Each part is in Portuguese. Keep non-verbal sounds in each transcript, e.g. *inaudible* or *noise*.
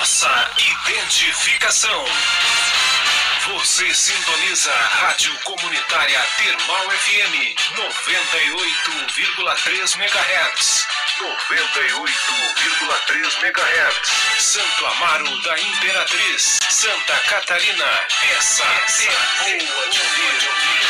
Nossa identificação. Você sintoniza a Rádio Comunitária Termal FM 98,3 MHz. 98,3 MHz. Santo Amaro da Imperatriz, Santa Catarina. Essa, Essa é boa de ouvir.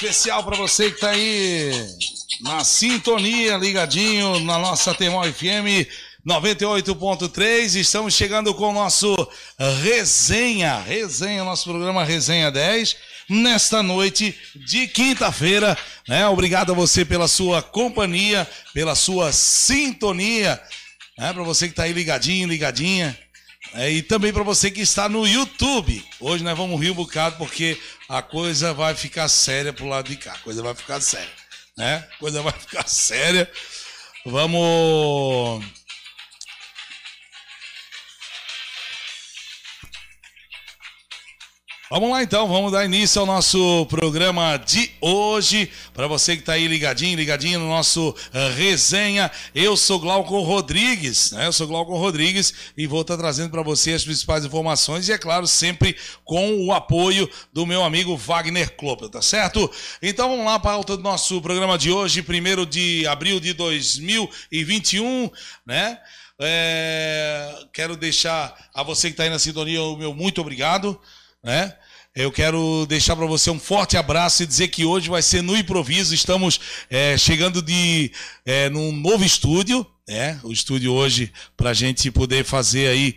Especial para você que está aí na sintonia, ligadinho na nossa Temol FM 98.3. Estamos chegando com o nosso Resenha, Resenha, nosso programa Resenha 10, nesta noite de quinta-feira. Né? Obrigado a você pela sua companhia, pela sua sintonia. Né? Para você que está aí ligadinho, ligadinha. É, e também para você que está no YouTube. Hoje nós vamos rir um bocado porque a coisa vai ficar séria pro lado de cá. A coisa vai ficar séria, né? A coisa vai ficar *laughs* séria. Vamos Vamos lá então, vamos dar início ao nosso programa de hoje. Para você que está aí ligadinho, ligadinho no nosso uh, resenha, eu sou Glauco Rodrigues, né? Eu sou Glauco Rodrigues e vou estar tá trazendo para você as principais informações e, é claro, sempre com o apoio do meu amigo Wagner Klopp, tá certo? Então vamos lá para a alta do nosso programa de hoje, 1 de abril de 2021, né? É... Quero deixar a você que está aí na sintonia o meu muito obrigado né? Eu quero deixar para você um forte abraço e dizer que hoje vai ser no improviso. Estamos é, chegando de é, num novo estúdio, né? O estúdio hoje para a gente poder fazer aí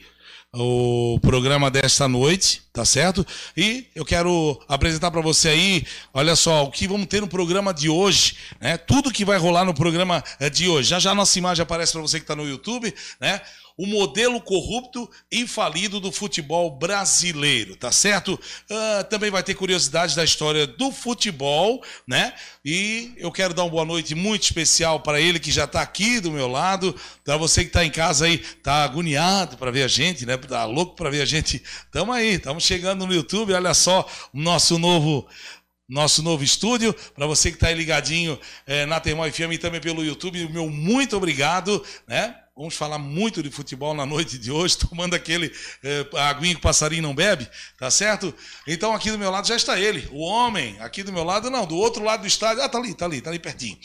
o programa desta noite, tá certo? E eu quero apresentar para você aí, olha só, o que vamos ter no programa de hoje, né? Tudo que vai rolar no programa é, de hoje. Já já nossa imagem aparece para você que está no YouTube, né? O modelo corrupto e falido do futebol brasileiro, tá certo? Uh, também vai ter curiosidades da história do futebol, né? E eu quero dar uma boa noite muito especial para ele que já está aqui do meu lado, para você que está em casa aí, tá agoniado para ver a gente, né? Tá louco para ver a gente. Tamo aí, estamos chegando no YouTube, olha só o nosso novo nosso novo estúdio. Para você que está aí ligadinho é, na Termol FM e também pelo YouTube, meu muito obrigado, né? Vamos falar muito de futebol na noite de hoje, *laughs* tomando aquele é, aguinho que o passarinho não bebe, tá certo? Então aqui do meu lado já está ele, o homem. Aqui do meu lado, não, do outro lado do estádio. Ah, tá ali, tá ali, tá ali pertinho.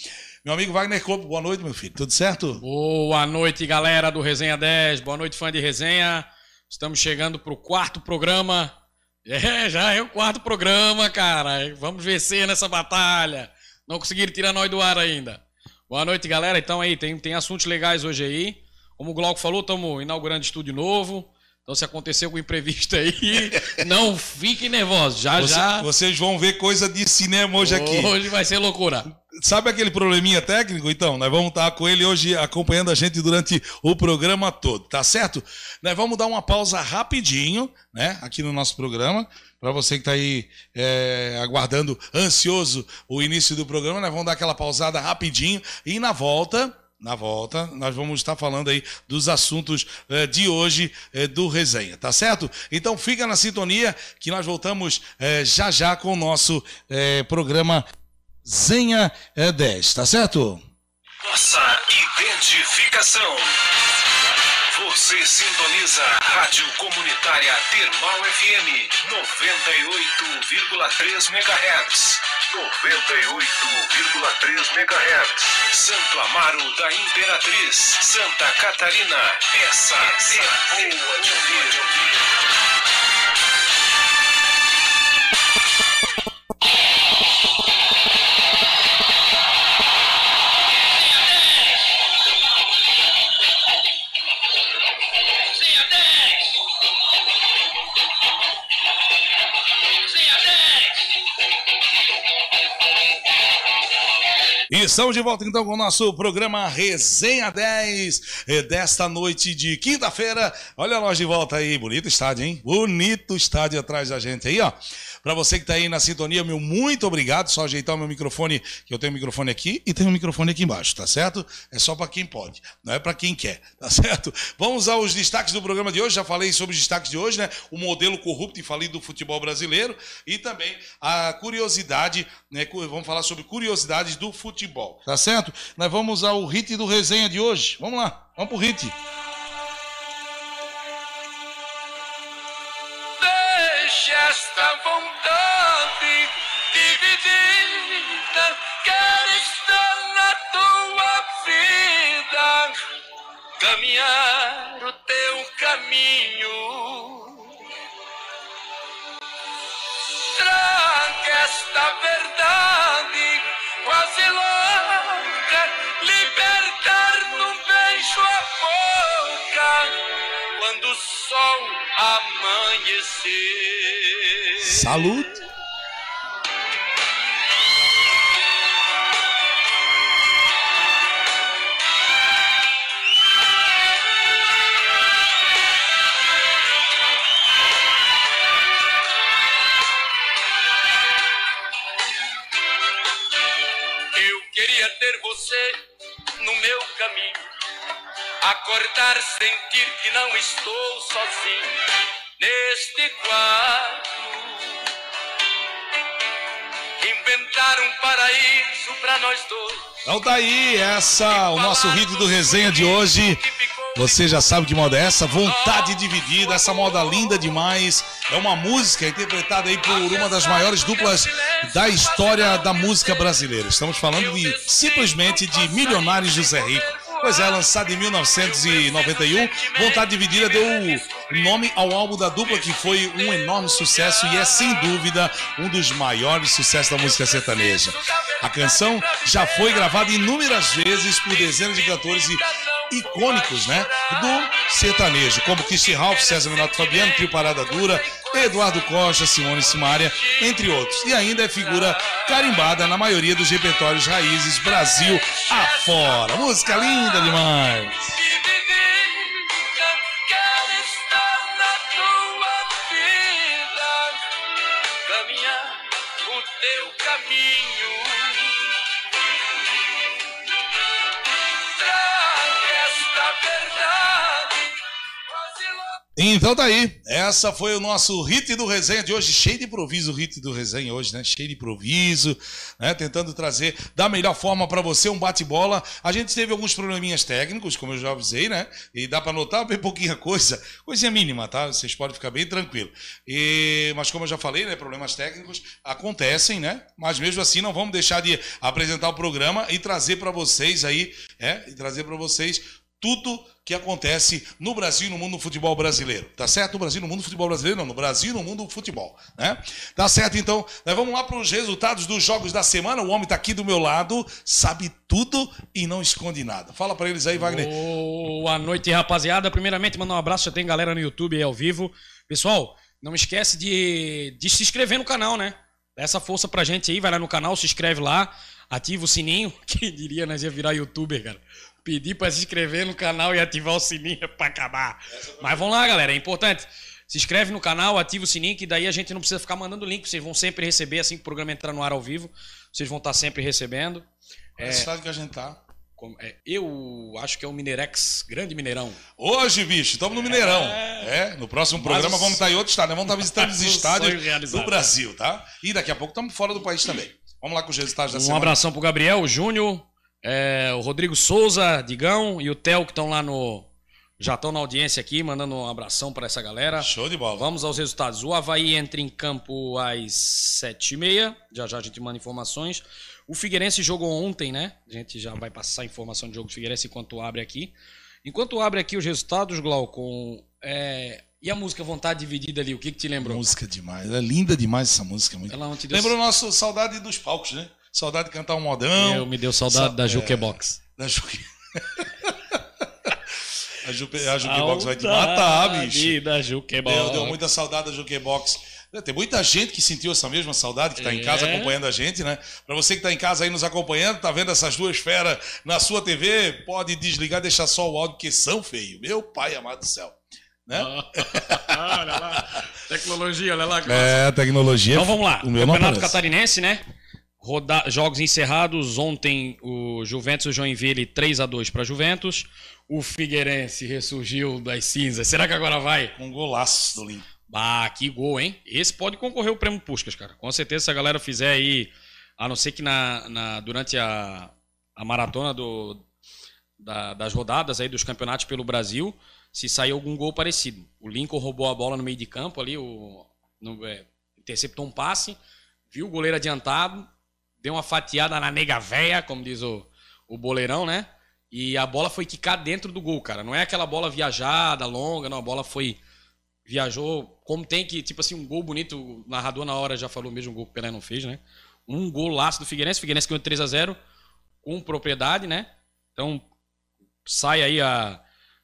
Meu amigo Wagner Copo, boa noite, meu filho. Tudo certo? Boa noite, galera do Resenha 10. Boa noite, fã de resenha. Estamos chegando para o quarto programa. É, já é o quarto programa, cara. Vamos vencer nessa batalha. Não conseguiram tirar nós do ar ainda. Boa noite, galera. Então aí, tem, tem assuntos legais hoje aí. Como o Glauco falou, estamos inaugurando estúdio novo. Então, se acontecer algum imprevisto aí, *laughs* não fiquem nervosos. Já, Você, já. Vocês vão ver coisa de cinema hoje aqui. Hoje vai ser loucura. Sabe aquele probleminha técnico? Então, nós vamos estar com ele hoje acompanhando a gente durante o programa todo, tá certo? Nós vamos dar uma pausa rapidinho, né, aqui no nosso programa. Para você que está aí é, aguardando ansioso o início do programa, nós vamos dar aquela pausada rapidinho e na volta, na volta, nós vamos estar falando aí dos assuntos é, de hoje é, do resenha, tá certo? Então fica na sintonia que nós voltamos é, já já com o nosso programa Zenha 10, tá certo? Nossa identificação. Você sintoniza a Rádio Comunitária Termal FM 98,3 MHz. 98,3 MHz. Santo Amaro da Imperatriz, Santa Catarina. Essa, Essa é boa de ouvir. Estamos de volta então com o nosso programa Resenha 10 eh, desta noite de quinta-feira. Olha nós de volta aí, bonito estádio, hein? Bonito estádio atrás da gente aí, ó. Para você que está aí na sintonia, meu muito obrigado. Só ajeitar o meu microfone, que eu tenho um microfone aqui e tenho um microfone aqui embaixo, tá certo? É só para quem pode, não é para quem quer, tá certo? Vamos aos destaques do programa de hoje. Já falei sobre os destaques de hoje, né? O modelo corrupto e falido do futebol brasileiro e também a curiosidade, né? Vamos falar sobre curiosidades do futebol, tá certo? Nós vamos ao hit do resenha de hoje. Vamos lá, vamos pro hit. Esta vontade dividida. Quero estar na tua vida, caminhar o teu caminho. Traga esta verdade quase louca, libertar num beijo a boca quando o sol amanhecer. Caminho. Acordar, sentir que não estou sozinho neste quarto. Inventar um paraíso para nós dois. Então tá aí, essa, o nosso hit do resenha de hoje. Você já sabe que moda é essa, vontade dividida, essa moda linda demais. É uma música interpretada aí por uma das maiores duplas da história da música brasileira. Estamos falando de simplesmente de Milionários José Rico. Pois é, lançado em 1991, Vontade Dividida deu nome ao álbum da dupla que foi um enorme sucesso e é sem dúvida um dos maiores sucessos da música sertaneja. A canção já foi gravada inúmeras vezes por dezenas de cantores e icônicos, né, do sertanejo, como Christian Ralph, César Menotti Fabiano, Trio Parada Dura, Eduardo Costa, Simone Simaria, entre outros. E ainda é figura carimbada na maioria dos repertórios raízes Brasil afora. Música linda demais. Então tá aí, essa foi o nosso hit do resenha de hoje, cheio de improviso hit do resenha hoje, né? Cheio de improviso, né? Tentando trazer da melhor forma para você um bate-bola. A gente teve alguns probleminhas técnicos, como eu já avisei, né? E dá para notar bem pouquinha coisa, coisinha mínima, tá? Vocês podem ficar bem tranquilo. E mas como eu já falei, né, problemas técnicos acontecem, né? Mas mesmo assim não vamos deixar de apresentar o programa e trazer para vocês aí, é, e trazer para vocês tudo que acontece no Brasil e no mundo do futebol brasileiro. Tá certo? No Brasil no mundo do futebol brasileiro, não, no Brasil no mundo do futebol, né? Tá certo, então, nós vamos lá para os resultados dos jogos da semana. O homem tá aqui do meu lado, sabe tudo e não esconde nada. Fala para eles aí, Wagner. Boa noite, rapaziada. Primeiramente, mandar um abraço. Já tem galera no YouTube aí ao vivo. Pessoal, não esquece de, de se inscrever no canal, né? Dá essa força pra gente aí. Vai lá no canal, se inscreve lá. Ativa o sininho. *laughs* Quem diria nós ia virar youtuber, cara? Pedir pra se inscrever no canal e ativar o sininho é *laughs* pra acabar. Mas vamos lá, galera. É importante. Se inscreve no canal, ativa o sininho, que daí a gente não precisa ficar mandando link. Vocês vão sempre receber assim que o programa entrar no ar ao vivo. Vocês vão estar sempre recebendo. É cidade que a gente tá. É, eu acho que é o Minerex, grande Mineirão. Hoje, bicho, estamos no Mineirão. É, no próximo programa vamos estar em outro estado, né? Vamos estar visitando os *laughs* estádios do Brasil, tá? E daqui a pouco estamos fora do país também. Vamos lá com os resultados da Um semana. abração pro Gabriel, Júnior, é, o Rodrigo Souza, Digão e o Theo que estão lá no. Já estão na audiência aqui, mandando um abração para essa galera. Show de bola. Vamos aos resultados. O Havaí entra em campo às 7h30. Já já a gente manda informações. O Figueirense jogou ontem, né? A gente já vai passar informação do jogo do Figueirense enquanto abre aqui. Enquanto abre aqui os resultados, Glaucon, é, e a música Vontade Dividida ali, o que, que te lembrou? Música demais. É linda demais essa música. Muito... Ela não te deu Lembrou nosso saudade dos palcos, né? Saudade de cantar um modão. Eu, me deu saudade Sa- da é. Jukebox. Da Juque. *laughs* a, Jupe... a Jukebox vai te matar, bicho. Da Jukebox. Deu, deu muita saudade da Jukebox. Tem muita gente que sentiu essa mesma saudade, que está em É. casa acompanhando a gente, né? Para você que está em casa aí nos acompanhando, tá vendo essas duas feras na sua TV, pode desligar, deixar só o áudio, porque são feio. Meu pai amado do céu. Né? *laughs* olha lá. Tecnologia, olha lá. que É, tecnologia. Então vamos lá. O meu Campeonato. Catarinense, né? Roda... Jogos encerrados. Ontem o Juventus e o Joinville 3 a 2 para Juventus. O Figueirense ressurgiu das cinzas. Será que agora vai? Um golaço do Link. Bah, que gol, hein? Esse pode concorrer o prêmio Puscas, cara. Com certeza, se a galera fizer aí, a não ser que na, na- durante a, a maratona do, da- das rodadas aí dos campeonatos pelo Brasil, se sair algum gol parecido. O Lincoln roubou a bola no meio de campo ali, o, no- é, interceptou um passe, viu o goleiro adiantado, deu uma fatiada na nega véia, como diz o, o boleirão, né? E a bola foi quicar dentro do gol, cara. Não é aquela bola viajada, longa, não. A bola foi viajou como tem que, tipo assim, um gol bonito, o narrador na hora já falou mesmo, um gol que o Pelé não fez, né? Um gol laço do Figueirense, o Figueirense ganhou 3 a 0 com propriedade, né? Então, sai aí a,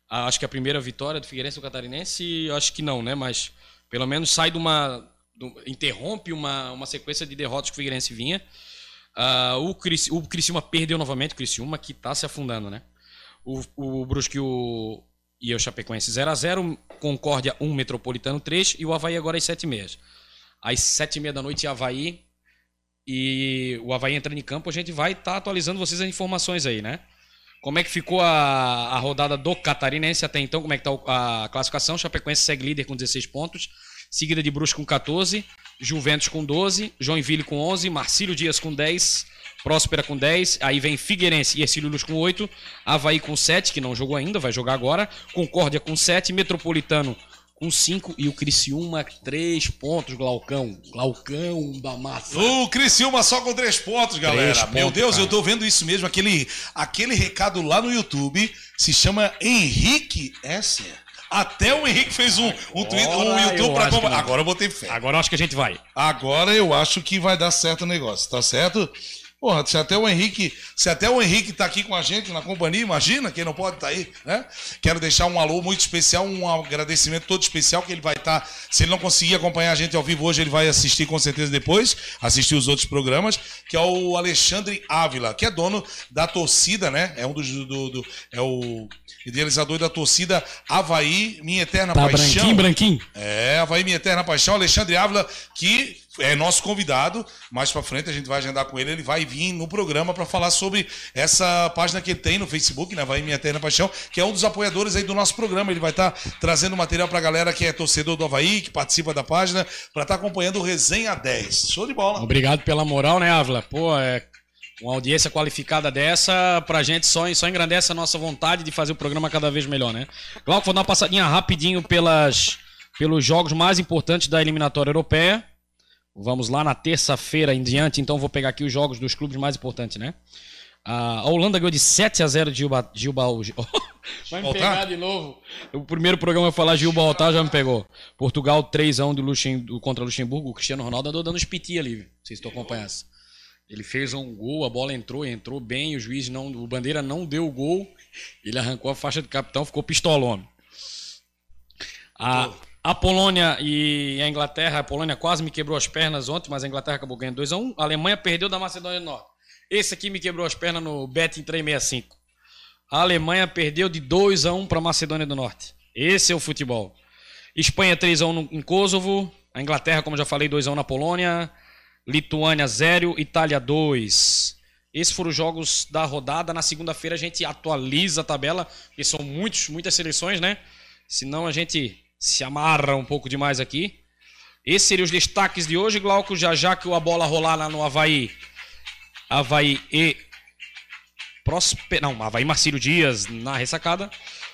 a- acho que a primeira vitória do Figueirense do Catarinense, acho que não, né? Mas pelo menos sai de uma do- interrompe uma, uma sequência de derrotas que o Figueirense vinha. Ah, o, Cris, o Criciúma perdeu novamente, o Criciúma que tá se afundando, né? O, o Brusque o, e o Chapecoense 0x0, Concórdia 1, Metropolitano 3 e o Havaí agora às 7h30. Às 7h30 da noite, Havaí e o Havaí entrando em campo, a gente vai estar atualizando vocês as informações aí, né? Como é que ficou a, a rodada do Catarinense até então? Como é que está a classificação? Chapecoense segue líder com 16 pontos, seguida de Brusque com 14, Juventus com 12, Joinville com 11, Marcílio Dias com 10, Próspera com 10, aí vem Figueirense e Ercílio Luz com 8, Havaí com 7, que não jogou ainda, vai jogar agora, Concórdia com 7, Metropolitano com 5 e o Criciúma 3 pontos, Glaucão. Glaucão da massa. O Criciúma só com três pontos, galera. Três Meu pontos, Deus, cara. eu tô vendo isso mesmo. Aquele, aquele recado lá no YouTube se chama Henrique S. Até o Henrique fez um, um, tweet, um YouTube pra comprar. Agora eu botei fé. Agora eu acho que a gente vai. Agora eu acho que vai dar certo o negócio, tá certo? Porra, se até o Henrique, se até o Henrique tá aqui com a gente na companhia, imagina quem não pode estar aí, né? Quero deixar um alô muito especial, um agradecimento todo especial que ele vai estar, se ele não conseguir acompanhar a gente ao vivo hoje, ele vai assistir com certeza depois, assistir os outros programas, que é o Alexandre Ávila, que é dono da torcida, né? É um dos do, do- é o idealizador da torcida Havaí, Minha Eterna Tá Paixão. branquinho, branquinho. É, Havaí Minha Eterna Paixão, Alexandre Ávila, que é nosso convidado. Mais pra frente a gente vai agendar com ele. Ele vai vir no programa pra falar sobre essa página que ele tem no Facebook, né? Havaí Minha Eterna Paixão, que é um dos apoiadores aí do nosso programa. Ele vai estar trazendo material pra galera que é torcedor do Havaí, que participa da página, pra estar acompanhando o Resenha 10. Show de bola. Obrigado pela moral, né, Ávila? Pô, é uma audiência qualificada dessa, pra gente só, só engrandece a nossa vontade de fazer o programa cada vez melhor, né? Glauco, vou dar uma passadinha rapidinho pelas, pelos jogos mais importantes da eliminatória europeia. Vamos lá na terça-feira em diante, então vou pegar aqui os jogos dos clubes mais importantes, né? A Holanda ganhou de 7 a 0 de Gilba, Gilba *laughs* Vai me pegar de novo. O primeiro programa eu falar Gilba Altar já me pegou. Portugal 3 a 1 do Luxem, do- contra Luxemburgo. O Cristiano Ronaldo andou dando os piti ali, viu? Vocês estão acompanhando. Ele fez um gol, a bola entrou, entrou bem, o juiz não, o bandeira não deu o gol. Ele arrancou a faixa de capitão, ficou pistolão. A, a Polônia e a Inglaterra, a Polônia quase me quebrou as pernas ontem, mas a Inglaterra acabou ganhando 2 a 1. A Alemanha perdeu da Macedônia do Norte. Esse aqui me quebrou as pernas no Bet 365. A Alemanha perdeu de 2 a 1 para a Macedônia do Norte. Esse é o futebol. Espanha 3 a 1 no- em Kosovo. A Inglaterra, como já falei, 2 a 1 na Polônia. Lituânia 0, Itália 2. Esses foram os jogos da rodada. Na segunda-feira a gente atualiza a tabela, porque são muitos, muitas seleções, né? Senão a gente se amarra um pouco demais aqui. Esses seriam os destaques de hoje, Glauco. Já já que a bola rolar lá no Havaí. Havaí e Prosper... Não, Havaí Marcílio Dias na ressacada.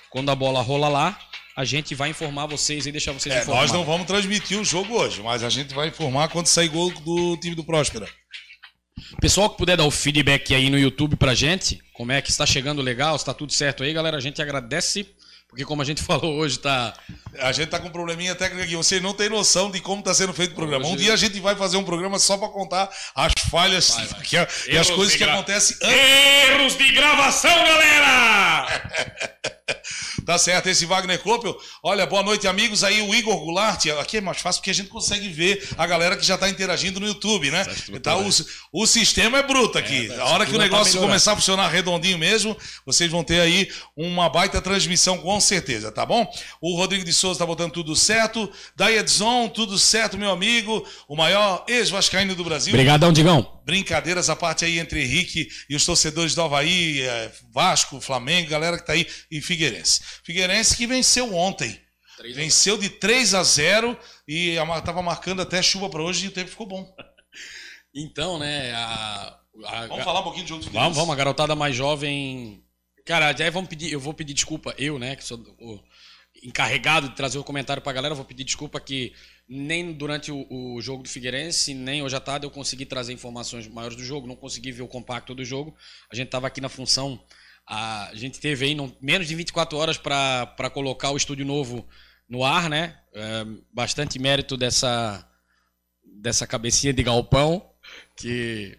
Quando a bola rola lá, a gente vai informar vocês e deixar vocês É, informados. nós não vamos transmitir o jogo hoje, mas a gente vai informar quando sair gol do time do Próspera. Pessoal que puder dar o feedback aí no YouTube pra gente, como é que está chegando legal, se tá tudo certo aí, galera, a gente agradece, porque como a gente *laughs* falou hoje, tá. A gente tá com um probleminha técnico aqui. Vocês não têm noção de como tá sendo feito o programa. Um Hoje- dia a gente vai fazer um programa só pra contar as falhas que- e as coisas de que gra- acontecem. Erros de gravação, galera! *laughs* *laughs* Tá certo, esse Wagner Koppel. Olha, boa noite, amigos. Aí o Igor Goulart. Aqui é mais fácil porque a gente consegue ver a galera que já está interagindo no YouTube, né? Então, o, o sistema é bruto aqui. É, a hora que o tá negócio melhorando. começar a funcionar redondinho mesmo, vocês vão ter aí uma baita transmissão com certeza, tá bom? O Rodrigo de Souza tá botando tudo certo. Daí Edson, tudo certo, meu amigo. O maior ex-vascaíno do Brasil. Obrigadão, Digão. Brincadeiras à parte aí entre Henrique e os torcedores do Havaí, eh, Vasco, Flamengo, galera que tá aí e Figueirense. Figueirense que venceu ontem. Venceu de 3 a 0 e a mar- tava marcando até chuva para hoje e o tempo ficou bom. Então, né, a, a- Vamos falar um pouquinho de jogo do Vamos, vamos, a garotada mais jovem. Cara, já vamos pedir, eu vou pedir desculpa, eu, né, que sou o encarregado de trazer o comentário pra galera, vou pedir desculpa que nem durante o, o jogo do Figueirense, nem hoje à tarde eu consegui trazer informações maiores do jogo, não consegui ver o compacto do jogo. A gente tava aqui na função, a, gente teve aí não- menos de 24 horas para colocar o estúdio novo no ar, né? É, bastante mérito dessa dessa cabecinha de galpão que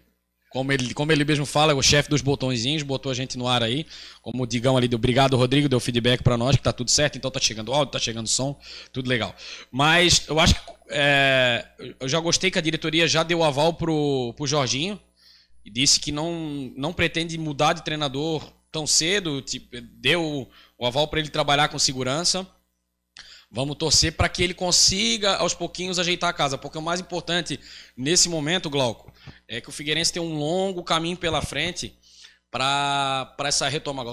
como ele, como ele mesmo fala, é o chefe dos botõezinhos, botou a gente no ar aí. Como o Digão ali do Obrigado, Rodrigo, deu feedback pra nós que tá tudo certo, então tá chegando áudio, tá chegando som, tudo legal. Mas eu acho que é, eu já gostei que a diretoria já deu aval pro, pro Jorginho e disse que não, não pretende mudar de treinador tão cedo, tipo, deu o aval para ele trabalhar com segurança. Vamos torcer para que ele consiga aos pouquinhos ajeitar a casa, porque o mais importante nesse momento, Glauco, é que o Figueirense tem um longo caminho pela frente para essa retoma.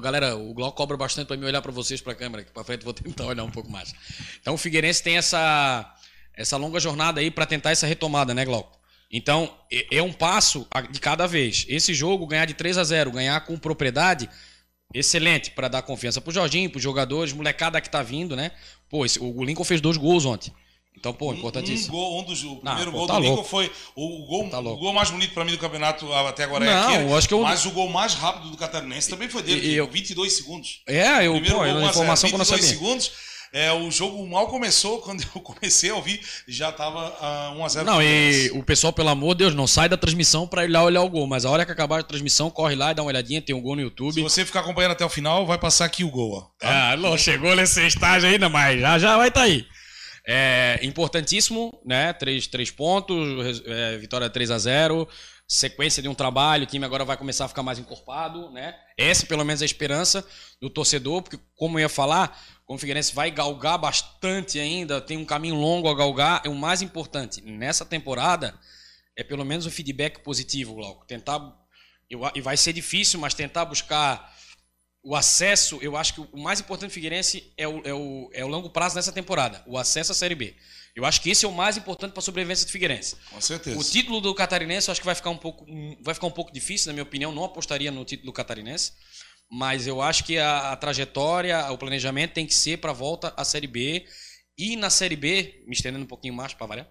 Galera, o Glauco cobra bastante para mim olhar para vocês para a câmera, aqui para frente vou *laughs* tentar olhar um pouco mais. Então o Figueirense tem essa essa longa jornada aí para tentar essa retomada, né, Glauco? Então, é- é um passo de cada vez. Esse jogo, ganhar de 3 a 0 ganhar com propriedade, excelente para dar confiança pro Jorginho, pros jogadores, molecada que tá vindo, né? Pô, esse- o Lincoln fez dois gols ontem. Então, pô, Um importantíssimo. gol, um dos, o primeiro gol tá do Lincoln louco. foi o gol, Tá o gol mais bonito para mim do campeonato até agora é Não, aquele. eu acho que eu- Mas o gol mais rápido do Catarinense também foi dele, E- eu- 22 segundos. É, eu, pô, gol, a 1 a 0, informação que eu não 22 sabia. segundos. É, o jogo mal começou, *laughs* quando eu comecei a ouvir, já tava ah, 1 a 0 Não, e o pessoal, pelo amor de Deus, não sai da transmissão pra ir lá olhar o gol. Mas a hora que acabar a transmissão, corre lá e dá uma olhadinha, tem um gol no Se YouTube. você ficar acompanhando até o final, vai passar aqui o gol, ó. tá? Ah, não chegou nesse estágio ainda, mas já já vai estar aí. É importantíssimo, né? Três, três pontos, é, vitória 3 a 0 sequência de um trabalho, o time agora vai começar a ficar mais encorpado, né? Essa, pelo menos, é a esperança do torcedor, porque, como eu ia falar, como o Figueirense vai galgar bastante ainda, tem um caminho longo a galgar, é o mais importante. Nessa temporada, é pelo menos o feedback positivo, Glauco. Tentar. eu e vai ser difícil, mas tentar buscar o acesso, eu acho que o mais importante do Figueirense é o, é o, é o longo prazo nessa temporada, o acesso à Série B. Eu acho que esse é o mais importante para a sobrevivência do Figueirense. Com certeza. O título do Catarinense eu acho que vai ficar um pouco, vai ficar um pouco difícil, na minha opinião. Não apostaria no título do Catarinense, mas eu acho que a, a trajetória, o planejamento tem que ser para a volta à Série B. E na Série B, me estendendo um pouquinho mais para variar,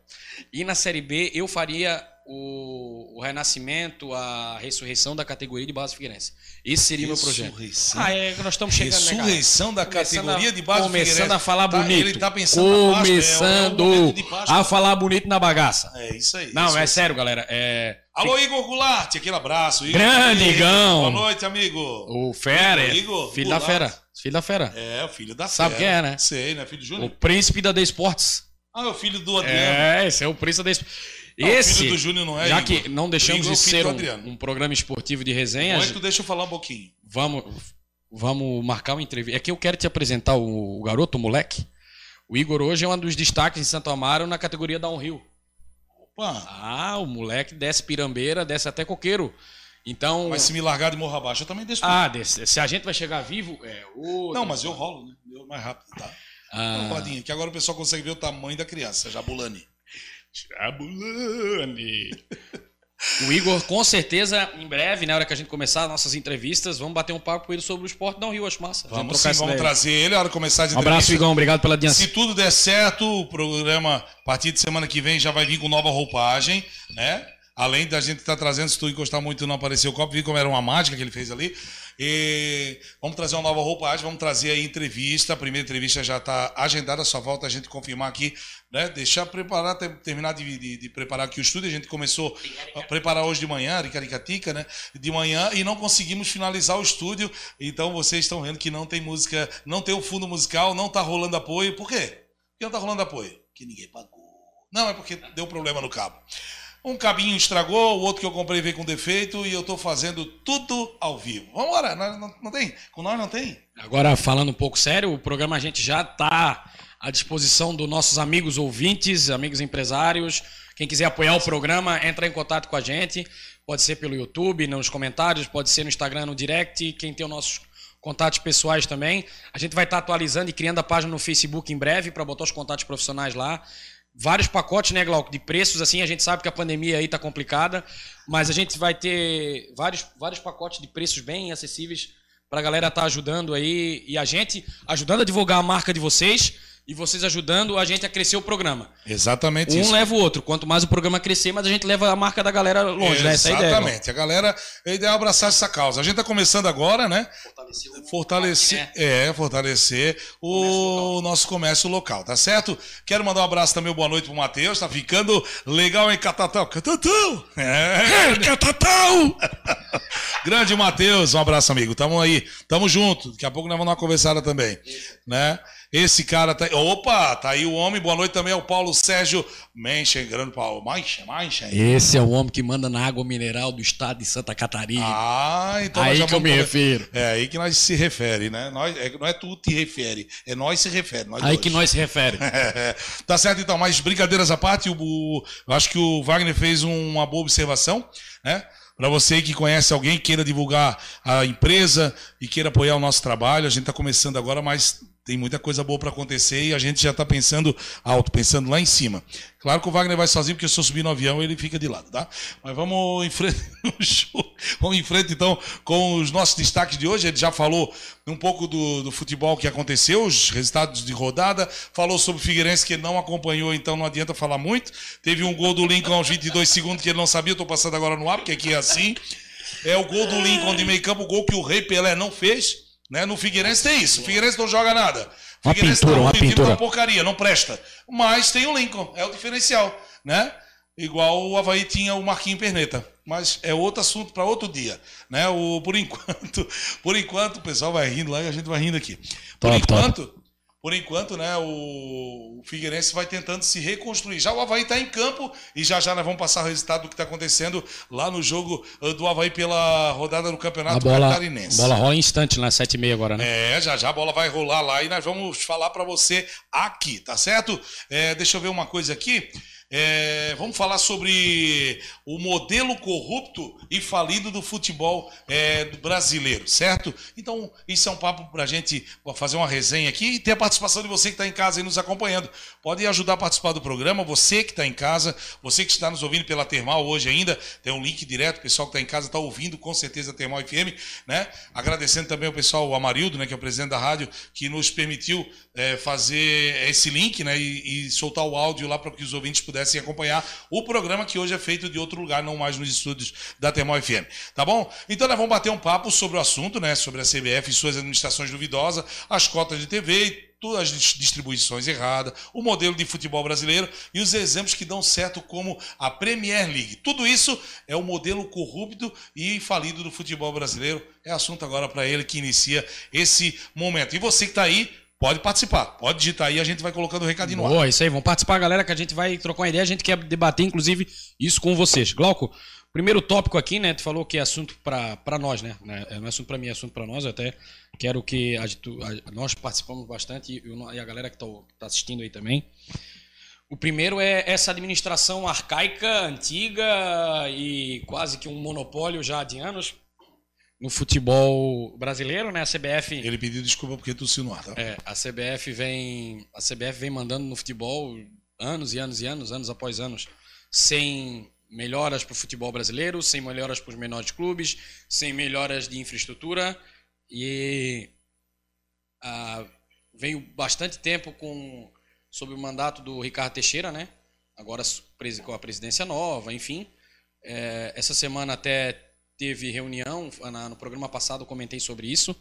e na Série B eu faria o, o renascimento, a ressurreição da categoria de base Figueirense. Esse seria o meu projeto. Ressurreição. Ah, é que nós estamos chegando, né? Ressurreição da Começando categoria a- de base do Começando Figueirense. a falar Tá, bonito. ele tá pensando na Páscoa, é o- é Começando Páscoa. a falar bonito na bagaça. É isso aí. Não, isso é aí. sério, galera. É... Alô, Igor Goulart, aquele abraço. Igor. Grande, Igor. Igão. Boa noite, amigo. O Fera, Igor, Igor, filho da Goulart. fera. Filho da fera. É, o filho da Sabe fera. quem é, né? Sei, né? Filho do O Júnior. príncipe da The Sports. Ah, é o filho do Adriano. É, esse é o príncipe da Sports. Não, o Esse, filho do Júnior não é, já Igor. que não deixamos Igor é o de ser um, um programa esportivo de resenha, tu deixa eu falar um pouquinho. vamos, vamos marcar uma entrevista. É que eu quero te apresentar o, o garoto, o moleque. O Igor hoje é um dos destaques em Santo Amaro na categoria downhill. Opa, Ah, o moleque desce pirambeira, desce até coqueiro. Então, mas se me largar de morro abaixo, eu também deixo. ah, desce- se a gente vai chegar vivo, é Não, mas eu rolo, né? Eu mais rápido, tá? Ah. Que agora o pessoal consegue ver o tamanho da criança, Jabulani. Jabulani. *laughs* O Igor, com certeza, em breve, na hora que a gente começar as nossas entrevistas, vamos bater um papo com ele sobre o esporte da Rio, acho massa. Vamos sim, vamos ideia. trazer ele a hora de começar as Um abraço, entrevistas. Igão. Obrigado pela audiência. Se tudo der certo, o programa, a partir de semana que vem, já vai vir com nova roupagem, né? Além da gente estar trazendo, se tu encostar muito e não aparecer o copo, vi como era uma mágica que ele fez ali. E vamos trazer uma nova roupagem, vamos trazer aí entrevista. A primeira entrevista já está agendada, só falta a gente confirmar aqui, né? Deixar preparar, ter- terminar de, de- de preparar aqui o estúdio. A gente começou a preparar hoje de manhã, Ricaricatica, né? De manhã, e não conseguimos finalizar o estúdio. Então vocês estão vendo que não tem música, não tem o fundo musical, não tá rolando apoio. Por quê? Por que não tá rolando apoio? Porque ninguém pagou. Não, é porque deu problema no cabo. Um cabinho estragou, o outro que eu comprei veio com defeito e eu tô fazendo tudo ao vivo. Vamos embora, não, não- não tem? Com nós não tem? Agora, falando um pouco sério, o programa a gente já está à disposição dos nossos amigos ouvintes, amigos empresários. Quem quiser apoiar o programa, entra em contato com a gente. Pode ser pelo YouTube, nos comentários, pode ser no Instagram, no direct. Quem tem os nossos contatos pessoais também. A gente vai estar atualizando e criando a página no Facebook em breve para botar os contatos profissionais lá. Vários pacotes, né, Glauco, de preços, assim, a gente sabe que a pandemia aí tá complicada, mas a gente vai ter vários, vários pacotes de preços bem acessíveis pra galera estar ajudando aí e a gente ajudando a divulgar a marca de vocês e vocês ajudando a gente a crescer o programa. Exatamente Um isso. leva o outro. Quanto mais o programa crescer, mais a gente leva a marca da galera longe, né? Essa é a ideia. Exatamente. A galera, a ideia é abraçar essa causa. A gente tá começando agora, né? Fortalecer, né? é, fortalecer o nosso comércio local, tá certo? Quero mandar um abraço também, boa noite pro Matheus, tá ficando legal em Catatal. Catatal! É, Catatal! *laughs* Grande Matheus, um abraço, amigo. Tamo aí, tamo junto. Daqui a pouco nós vamos dar uma conversada também, né? Esse cara tá. Opa, tá aí o homem. Boa noite também ao Paulo Sérgio Menchen, grande Paulo. Menchen, Menchen. Esse é o homem que manda na água mineral do estado de Santa Catarina. Ah, então Aí que eu me refiro. É aí que nós se refere, né? Nós, é, não é tu te refere, é nós se refere. Nós Aí dois. que nós se refere. *laughs* tá certo então, mas brincadeiras à parte, o, o- eu acho que o Wagner fez um- uma boa observação, né? Para você que conhece alguém, queira divulgar a empresa e queira apoiar o nosso trabalho, a gente está começando agora, mas tem muita coisa boa para acontecer e a gente já está pensando alto, pensando lá em cima. Claro que o Wagner vai sozinho, porque se eu subir no avião ele fica de lado, tá? Mas vamos em frente, *laughs* vamos em frente então com os nossos destaques de hoje. Ele já falou um pouco do, do futebol que aconteceu, os resultados de rodada, falou sobre o Figueirense que não acompanhou, então não adianta falar muito. Teve um gol do Lincoln aos 22 segundos que ele não sabia, estou passando agora no ar, porque aqui é assim. É o gol do Lincoln de meio campo, o gol que o Rei Pelé não fez. Né? No Figueirense tem isso. O Figueirense não joga nada. O Figueirense pintura, tá uma um pintura. uma porcaria, não presta. Mas tem o Lincoln, é o diferencial, né? Igual o Havaí tinha o Marquinho Perneta. Mas é outro assunto para outro dia, né? O, por enquanto, *laughs* por enquanto, o pessoal vai rindo lá e a gente vai rindo aqui. Por Top, top. Por enquanto, né, o, Figueirense vai tentando se reconstruir. Já o Havaí está em campo e já já nós vamos passar o resultado do que está acontecendo lá no jogo eh, do Havaí pela rodada do A Campeonato bola, Catarinense. bola rola em instante lá, 7 e meia agora, né? É, já já a bola vai rolar lá e nós vamos falar para você aqui, tá certo? É, deixa eu ver uma coisa aqui. É, vamos falar sobre o modelo corrupto e falido do futebol é, do brasileiro, certo? Então, isso é um papo para a gente fazer uma resenha aqui e ter a participação de você que está em casa e nos acompanhando. Pode ajudar a participar do programa, você que está em casa, você que está nos ouvindo pela Termal hoje ainda, tem um link direto, o pessoal que está em casa está ouvindo com certeza a Termal FM, né? Agradecendo também ao pessoal, o Amarildo, né, que é o presidente da rádio, que nos permitiu é, fazer esse link, né, e, e soltar o áudio lá para que os ouvintes pudessem acompanhar o programa que hoje é feito de outro lugar, não mais nos estúdios da Termal FM, tá bom? Então nós vamos bater um papo sobre o assunto, né, sobre a CBF e suas administrações duvidosas, as cotas de TV e todas as dis- distribuições erradas, o modelo de futebol brasileiro e os exemplos que dão certo como a Premier League. Tudo isso é o modelo corrupto e falido do futebol brasileiro. É assunto agora para ele que inicia esse momento. E você que está aí, pode participar. Pode digitar aí, a gente vai colocando o recadinho no ar. Boa, isso aí. Vamos participar, galera, que a gente vai trocar uma ideia. A gente quer debater, inclusive, isso com vocês. Glauco, primeiro tópico aqui, né? Tu falou que é assunto para nós, né? Não é não é assunto para mim, é assunto para nós. Eu até quero que a, tu- a- nós participamos bastante e, e a galera que está assistindo aí também. O primeiro é essa administração arcaica, antiga e quase que um monopólio já de anos no futebol brasileiro, né? A CBF. Ele pediu desculpa porque tossiu no ar, tá? É, a CBF vem, a CBF vem mandando no futebol anos e anos e anos, anos após anos, sem melhoras para o futebol brasileiro, sem melhoras para os menores clubes, sem melhoras de infraestrutura e ah, veio bastante tempo com sob o mandato do Ricardo Teixeira, né? Agora com a presidência nova, enfim. É, essa semana até teve reunião, na, no programa passado eu comentei sobre isso.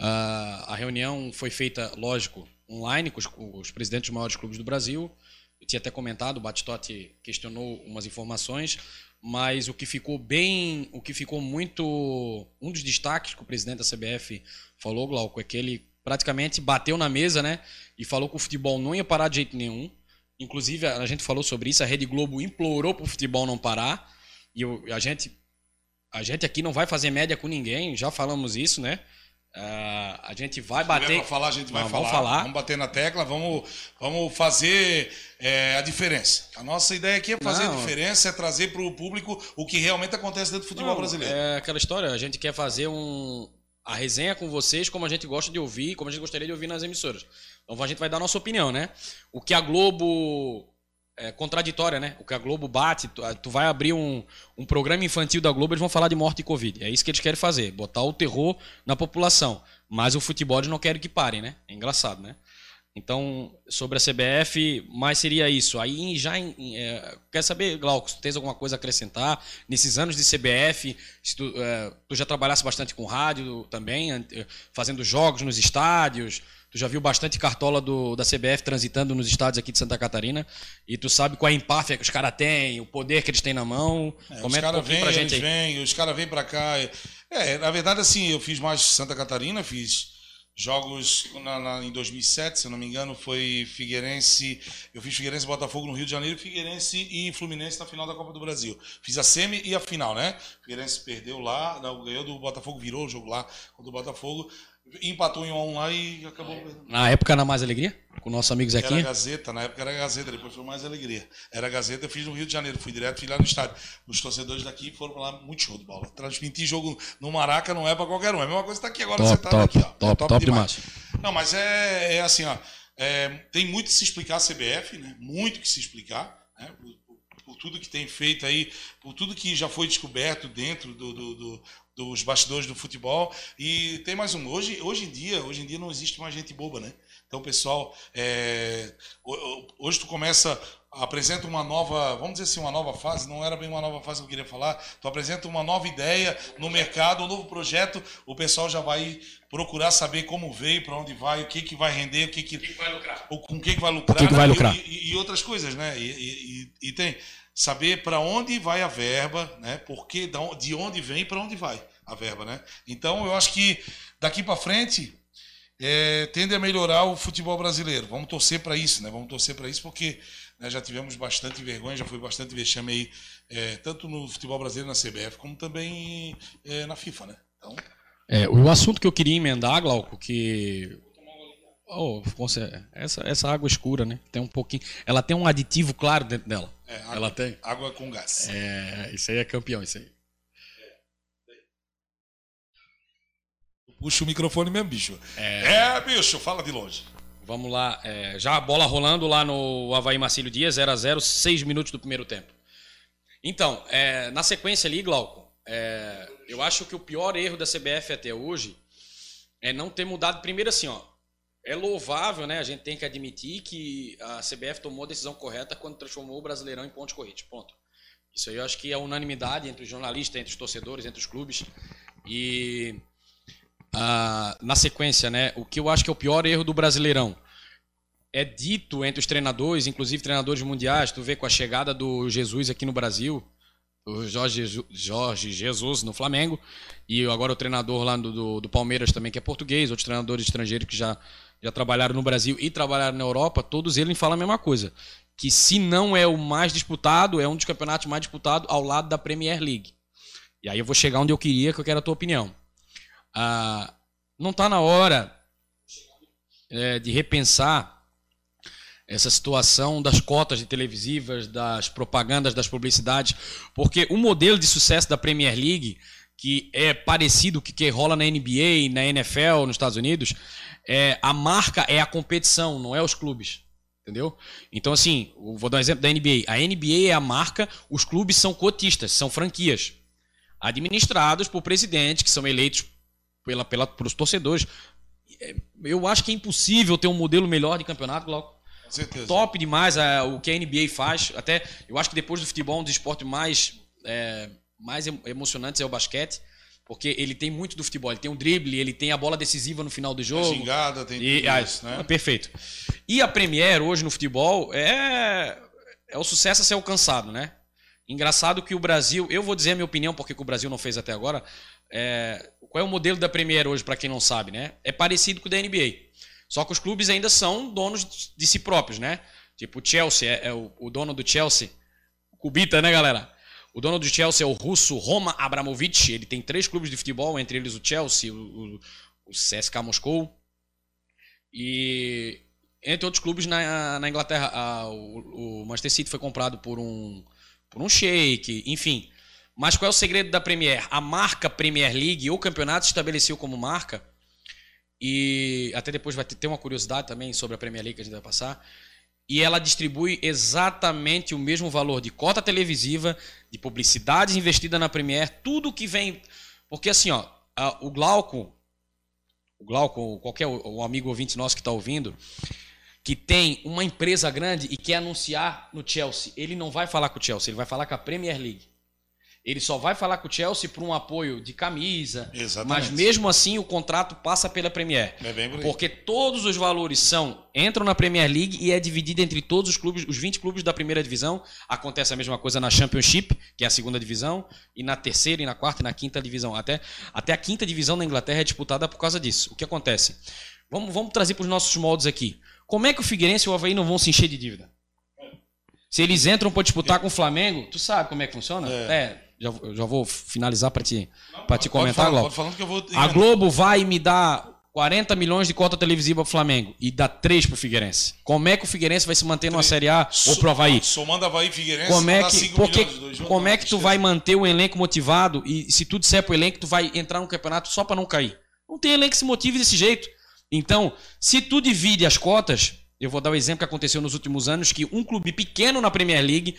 Uh, a reunião foi feita, lógico, online com os, com os, presidentes dos maiores clubes do Brasil. Eu tinha até comentado, o Batistotti questionou umas informações, mas o que ficou bem, o que ficou muito, um dos destaques que o presidente da CBF falou, Glauco, é que ele praticamente bateu na mesa, né, e falou que o futebol não ia parar de jeito nenhum. Inclusive a gente falou sobre isso, a Rede Globo implorou para o futebol não parar e eu, a gente a gente aqui não vai fazer média com ninguém, já falamos isso, né? Uh, a gente vai Se bater. falar, a gente vai não, falar, vamos falar. Vamos bater na tecla, vamos, vamos fazer é, a diferença. A nossa ideia aqui é fazer não, a diferença, é trazer para o público o que realmente acontece dentro do futebol não, brasileiro. É aquela história, a gente quer fazer um, a resenha com vocês como a gente gosta de ouvir, como a gente gostaria de ouvir nas emissoras. Então a gente vai dar a nossa opinião, né? O que a Globo é, contraditória, né? O que a Globo bate, tu, tu, vai abrir um, um programa infantil da Globo, eles vão falar de morte e Covid. É isso que eles querem fazer, botar o terror na população. Mas o futebol eles não querem que pare, né? É engraçado, né? Então, sobre a CBF, mais seria isso. Aí já é, quer saber, Glauco, se tu tens alguma coisa a acrescentar nesses anos de CBF, se tu, é, tu já trabalhasse bastante com rádio também, fazendo jogos nos estádios, Tu já viu bastante cartola do, da CBF transitando nos estádios aqui de Santa Catarina. E tu sabe qual é a empáfia que os caras têm, o poder que eles têm na mão. É, Comenta um pouquinho vem, pra gente aí. Vêm, os caras vêm pra cá. É, na verdade, assim, eu fiz mais Santa Catarina, fiz jogos na, na, em 2007, se eu não me engano, foi Figueirense. Eu fiz Figueirense e Botafogo no Rio de Janeiro, Figueirense e Fluminense na final da Copa do Brasil. Fiz a semi e a final, né? Figueirense perdeu lá, ganhou do Botafogo, virou o jogo lá contra o Botafogo. Empatou em 1 um lá e acabou. Na época era Mais Alegria? Com o nosso amigo Zequinha? Era Gazeta, na época era Gazeta, depois foi Mais Alegria. Era Gazeta, eu fiz no Rio de Janeiro, fui direto, fui lá no estádio. Os torcedores daqui foram lá, muito show de bola. Transmitir jogo no Maraca não é pra qualquer um. É a mesma coisa que tá aqui agora, top, você tá top, aqui, ó. Top, top, top demais. demais. Não, mas é, é assim, ó. É, tem muito que se explicar a CBF, né? Muito que se explicar, né? Por, por tudo que tem feito aí, por tudo que já foi descoberto dentro do, do, do, dos bastidores do futebol. E tem mais um. Hoje, hoje em dia, hoje em dia não existe mais gente boba, né? Então, pessoal, é, hoje tu começa, apresenta uma nova, vamos dizer assim, uma nova fase, não era bem uma nova fase que eu queria falar, tu apresenta uma nova ideia no mercado, um novo projeto, o pessoal já vai procurar saber como veio, para onde vai, o que que vai render, o que que, o que, que vai lucrar, o, com o que que vai lucrar, que que vai lucrar. E, e, e, outras coisas, né? E, e tem saber para onde vai a verba, né? Porque de onde vem para onde vai a verba, né? Então eu acho que daqui para frente é, tende a melhorar o futebol brasileiro. Vamos torcer para isso, né? Vamos torcer para isso porque né, já tivemos bastante vergonha, já foi bastante vexame aí, é, tanto no futebol brasileiro na CBF como também é, na FIFA, né? Então... É, o assunto que eu queria emendar, Glauco, que Oh, essa, essa água escura, né? Tem um pouquinho. Ela tem um aditivo claro dentro dela. É, água, ela tem. Água com gás. É, isso aí é campeão, isso aí. Puxa o microfone mesmo, bicho. É, é bicho, fala de longe. Vamos lá. É, já a bola rolando lá no Havaí Marcílio Dias, 0 a 0 6 minutos do primeiro tempo. Então, é, na sequência ali, Glauco, é, eu acho que o pior erro da CBF até hoje é não ter mudado. Primeiro, assim, ó é louvável, né? A gente tem que admitir que a CBF tomou a decisão correta quando transformou o Brasileirão em ponte corrida. Ponto. Isso aí eu acho que é unanimidade entre os jornalistas, entre os torcedores, entre os clubes. E ah, na sequência, né? O que eu acho que é o pior erro do Brasileirão é dito entre os treinadores, inclusive treinadores mundiais. Tu vê com a chegada do Jesus aqui no Brasil, o Jorge, Jorge Jesus no Flamengo, e agora o treinador lá do, do, do Palmeiras também, que é português, outros treinadores estrangeiros que já já trabalharam no Brasil e trabalharam na Europa, todos eles falam a mesma coisa. Que se não é o mais disputado, é um dos campeonatos mais disputados ao lado da Premier League. E aí eu vou chegar onde eu queria, que eu quero a tua opinião. Ah, não está na hora é, de repensar essa situação das cotas de televisivas, das propagandas, das publicidades, porque o modelo de sucesso da Premier League, que é parecido com o que rola na NBA na NFL nos Estados Unidos, é, a marca é a competição, não é os clubes. Entendeu? Então, assim, vou dar um exemplo da NBA. A NBA é a marca, os clubes são cotistas, são franquias. Administrados por presidentes, que são eleitos pela, pela, pelos torcedores. É, eu acho que é impossível ter um modelo melhor de campeonato, Glauco. Certeza. Top demais é, o que a NBA faz. Até eu acho que depois do futebol, um dos esportes mais é, mais emocionantes é o basquete, porque ele tem muito do futebol. Ele tem um drible, ele tem a bola decisiva no final do jogo. A gingada, tem e, tudo isso, né? Perfeito. E a Premier hoje no futebol é, é o sucesso a ser alcançado, né? Engraçado que o Brasil, eu vou dizer a minha opinião, porque o Brasil não fez até agora. É, qual é o modelo da Premier hoje, para quem não sabe, né? É parecido com o da NBA. Só que os clubes ainda são donos de si próprios, né? Tipo, o Chelsea é, é o, o, dono do Chelsea. Cubita, né, galera? O dono do Chelsea é o russo Roma Abramovich. Ele tem três clubes de futebol, entre eles o Chelsea, o, o, CSK Moscou. E entre outros clubes na, na Inglaterra, a, o, o Manchester City foi comprado por um por um shake, enfim. Mas qual é o segredo da Premier? A marca Premier League, o campeonato estabeleceu como marca, e até depois vai ter uma curiosidade também sobre a Premier League que a gente vai passar, e ela distribui exatamente o mesmo valor de cota televisiva, de publicidade investida na Premier, tudo que vem. Porque assim, ó, o Glauco, o Glauco, qualquer o amigo ouvinte nosso que está ouvindo, que tem uma empresa grande e quer anunciar no Chelsea, ele não vai falar com o Chelsea, ele vai falar com a Premier League. Ele só vai falar com o Chelsea por um apoio de camisa. Exatamente. Mas mesmo assim o contrato passa pela Premier. É bem porque todos os valores são entram na Premier League e é dividido entre todos os clubes, os 20 clubes da primeira divisão. Acontece a mesma coisa na Championship, que é a segunda divisão, e na terceira, e na quarta e na quinta divisão. Até, até a quinta divisão na Inglaterra é disputada por causa disso. O que acontece? Vamos, vamos trazer para os nossos moldes aqui. Como é que o Figueirense e o Havaí não vão se encher de dívida? Se eles entram para disputar com o Flamengo, tu sabe como é que funciona? É. é já, já vou finalizar para te, pra te comentar, Glauco. A Globo vai me dar 40 milhões de cota televisiva para o Flamengo e dá 3 para o Figueirense. Como é que o Figueirense vai se manter numa Série A ou pro Havaí? Somando Havaí e Figueirense, como é que, porque, como é que tu vai manter o elenco motivado e se tu disser pro elenco, tu vai entrar no campeonato só para não cair? Não tem elenco que se motive desse jeito. Então, se tu divide as cotas, eu vou dar o um exemplo que aconteceu nos últimos anos, que um clube pequeno na Premier League,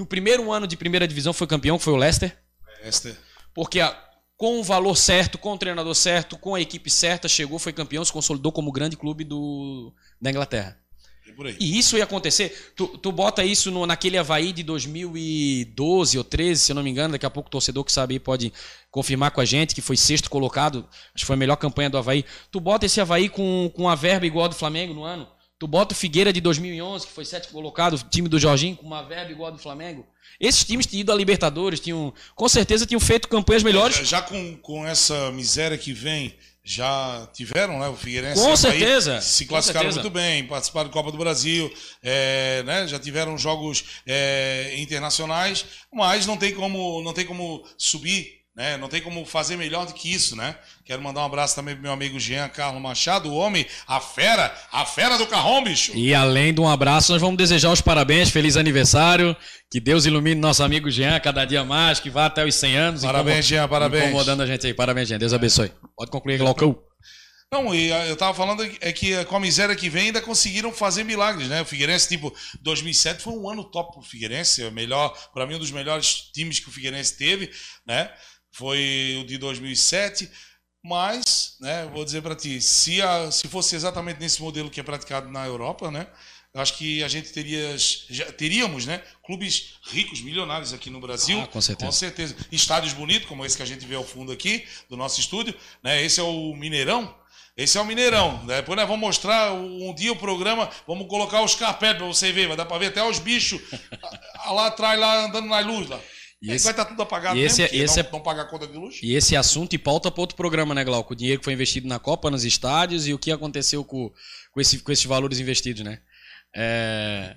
no primeiro ano de primeira divisão foi campeão, que foi o Leicester. Leicester. Porque a, com o valor certo, com o treinador certo, com a equipe certa, chegou, foi campeão, se consolidou como grande clube do, da Inglaterra. E isso ia acontecer. Tu, tu bota isso no, naquele Havaí de 2012 ou 13, se eu não me engano. Daqui a pouco o torcedor que sabe pode confirmar com a gente, que foi sexto colocado. Acho que foi a melhor campanha do Havaí. Tu bota esse Havaí com, com a verba igual a do Flamengo no ano. Tu bota o Figueira de 2011, que foi sétimo colocado, o time do Jorginho, com uma verba igual a do Flamengo. Esses times tinham ido à Libertadores, tinham, com certeza tinham feito campanhas melhores. Já, já com, com essa miséria que vem já tiveram, né? O Figueirense Com certeza. se classificaram muito bem, participaram da Copa do Brasil, é, né? já tiveram jogos é, internacionais, mas não tem como, não tem como subir né? Não tem como fazer melhor do que isso, né? Quero mandar um abraço também pro meu amigo Jean Carlos Machado, o homem, a fera, a fera do carrão, bicho. E além de um abraço, nós vamos desejar os parabéns, feliz aniversário, que Deus ilumine nosso amigo Jean cada dia mais, que vá até os 100 anos. Parabéns, Jean, parabéns. Incomodando a gente aí, parabéns, Jean, Deus abençoe. Pode concluir, Glaucão. Não, e eu tava falando é que com a miséria que vem ainda conseguiram fazer milagres, né? O Figueirense, tipo, 2007 foi um ano top pro Figueirense, é melhor, para mim um dos melhores times que o Figueirense teve, né? Foi o de 2007, mas, né, vou dizer para ti, se, a, se fosse exatamente nesse modelo que é praticado na Europa, né, acho que a gente teria, já, teríamos né, clubes ricos, milionários aqui no Brasil. Ah, com certeza. Com certeza. Estádios bonitos, como esse que a gente vê ao fundo aqui, do nosso estúdio. Né, esse é o Mineirão. Esse é o Mineirão. Depois nós vamos mostrar um dia o programa, vamos colocar os carpete para você ver, vai dar para ver até os bichos *laughs* lá atrás, lá andando na luz lá. E esse, vai estar tá tudo apagado e esse, mesmo, é- esse não, é, não pagar conta de luz. E esse assunto e pauta para outro programa, né, Glauco? O dinheiro que foi investido na Copa, nos estádios e o que aconteceu com, com, esse, com esses valores investidos, né? É,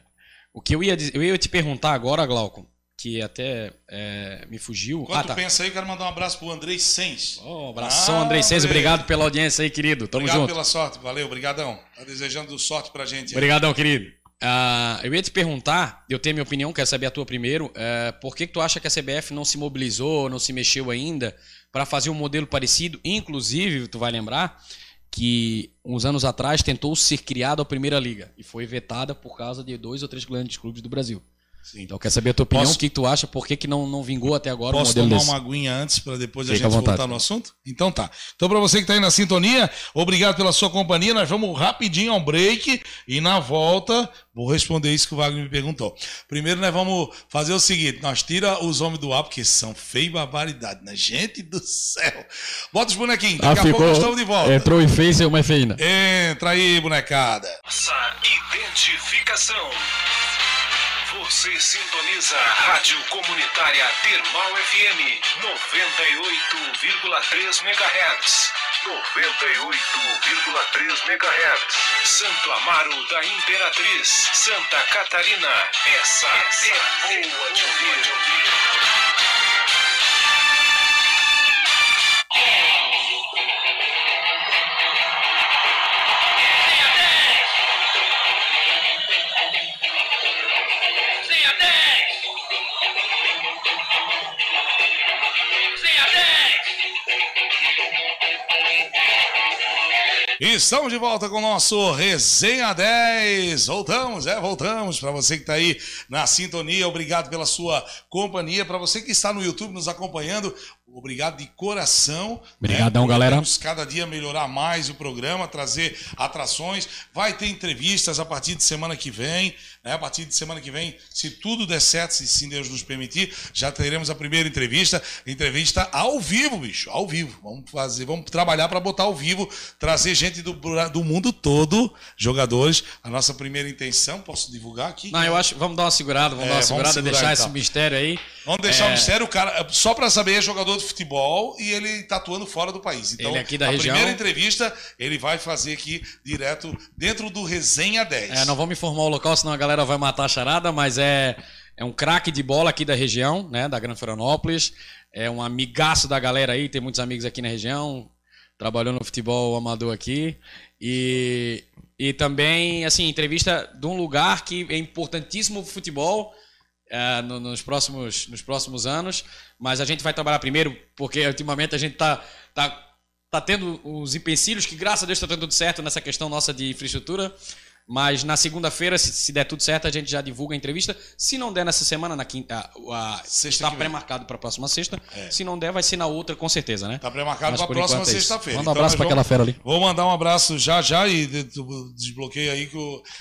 o que eu ia, eu ia te perguntar agora, Glauco, que até é, me fugiu. Enquanto ah, tá. pensa aí, eu quero mandar um abraço pro Andrei Sens. Oh, abração, ah, Andrei Sens. Obrigado pela audiência aí, querido. Tamo obrigado junto. pela sorte. Valeu, obrigadão. Tá desejando sorte pra gente. Obrigadão, querido. Uh, eu ia te perguntar, eu tenho minha opinião, quero saber a tua primeiro. Uh, por que, que tu acha que a CBF não se mobilizou, não se mexeu ainda para fazer um modelo parecido? Inclusive, tu vai lembrar que uns anos atrás tentou ser criada a Primeira Liga e foi vetada por causa de dois ou três grandes clubes do Brasil. Sim. Então, quer saber a tua opinião, Posso- o que tu acha, por que, que não, não vingou até agora Posso o modelo tomar desse? uma aguinha antes para depois a Fica à gente vontade. voltar no assunto? Então tá. Então para você que está aí na sintonia, obrigado pela sua companhia. Nós vamos rapidinho ao break e na volta vou responder isso que o Wagner me perguntou. Primeiro nós vamos fazer o seguinte, nós tira os homens do ar porque são feio barbaridade, né? Gente do céu. Bota os bonequinhos, daqui a pouco nós estamos de volta. Ah, Entrou e fez uma feina. Entra aí, bonecada. Nossa identificação. Você sintoniza a Rádio Comunitária Termal FM 98,3 MHz. 98,3 MHz. Santo Amaro da Imperatriz, Santa Catarina. Essa, é boa de ouvir. Zenha Estamos de volta com o nosso Resenha 10. Voltamos, é, voltamos. Para você que está aí na sintonia, obrigado pela sua companhia. Para você que está no YouTube nos acompanhando, obrigado de coração. Obrigadão, galera. Vamos cada dia melhorar mais o programa, trazer atrações. Vai ter entrevistas a partir de semana que vem. Né? A partir de semana que vem, se tudo der certo, se sim Deus nos permitir, já teremos a primeira entrevista. Entrevista ao vivo, bicho, ao vivo. Vamos fazer, vamos trabalhar para botar ao vivo, trazer gente do, do mundo todo, jogadores. A nossa primeira intenção, posso divulgar aqui? Não, eu acho. Vamos dar uma segurada, vamos É, dar uma segurada, segurar, deixar esse então. mistério aí. Vamos deixar É. o mistério, o cara, só para saber, é jogador de futebol e ele está atuando fora do país. Então, Ele é aqui da a região. primeira entrevista ele vai fazer aqui direto dentro do Resenha 10. É, não vamos informar o local, senão a galera vai matar a charada, mas é, é um craque de bola aqui da região, né? Da Gran Florianópolis. É um amigaço da galera aí, tem muitos amigos aqui na região. Trabalhou no futebol amador aqui. E, e também, assim, entrevista de um lugar que é importantíssimo pro futebol. é, no- nos, próximos, nos próximos anos, mas a gente vai trabalhar primeiro, porque ultimamente a gente tá, tá, tá tendo os empecilhos, que graças a Deus está dando tudo certo nessa questão nossa de infraestrutura. Mas na segunda-feira, se, se der tudo certo, a gente já divulga a entrevista. Se não der nessa semana, na quinta, a, a, Sexta está pré-marcado para a próxima sexta. É. Se não der, vai ser na outra, com certeza, né? Tá pré-marcado para a próxima é sexta-feira. Manda um Então, abraço nós para aquela fera ali. Vou mandar um abraço já já e de- tu desbloqueia aí que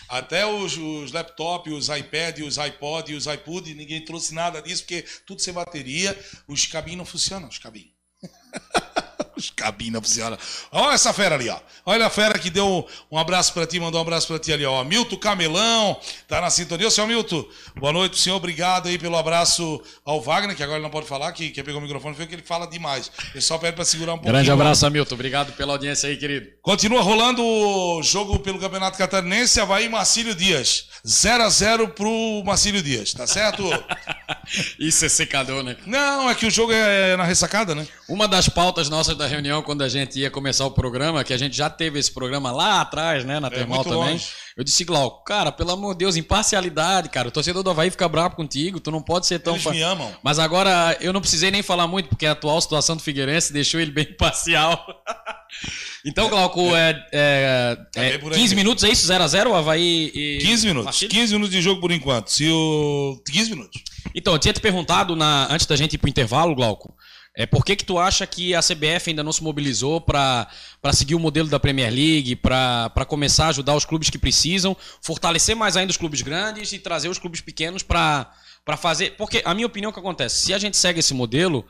até os, os laptops, os iPad, os iPod, os iPod, ninguém trouxe nada disso porque tudo sem bateria, os cabinhos não funcionam, os cabinhos. *laughs* Cabinhos não funcionam. Olha essa fera ali, ó. Olha a fera que deu um abraço pra ti, mandou um abraço pra ti ali, ó. Milton Camelão, tá na sintonia. Ô, senhor Milton, boa noite pro senhor. Obrigado aí pelo abraço ao Wagner, que agora ele não pode falar, que quem pegou o microfone foi que ele fala demais. Ele só pede pra segurar um pouquinho. Grande abraço, Hamilton. Obrigado pela audiência aí, querido. Continua rolando o jogo pelo Campeonato Catarinense, Havaí e Marcílio Dias. 0 a 0 pro Marcílio Dias, tá certo? *laughs* Isso é secador, né? Não, é que o jogo é na ressacada, né? Uma das pautas nossas da reunião, quando a gente ia começar o programa, que a gente já teve esse programa lá atrás, né, na Termal muito também. longe. Eu disse, Glauco, cara, pelo amor de Deus, imparcialidade, cara. O torcedor do Havaí fica bravo contigo, tu não pode ser tão. Eles me amam. Mas agora, eu não precisei nem falar muito, porque a atual situação do Figueirense deixou ele bem *laughs* imparcial. então, Glauco, é, é, É é por aí 15 mesmo. minutos, é isso? 0x0, o Havaí e. 15 minutos. Marcílio? 15 minutos de jogo por enquanto. Se o. 15 minutos. Então, eu tinha te perguntado na, antes da gente ir pro intervalo, Glauco, é, por que que tu acha que a CBF ainda não se mobilizou para seguir o modelo da Premier League, para começar a ajudar os clubes que precisam, fortalecer mais ainda os clubes grandes e trazer os clubes pequenos para fazer... Porque, a minha opinião, o que acontece? Se a gente segue esse modelo,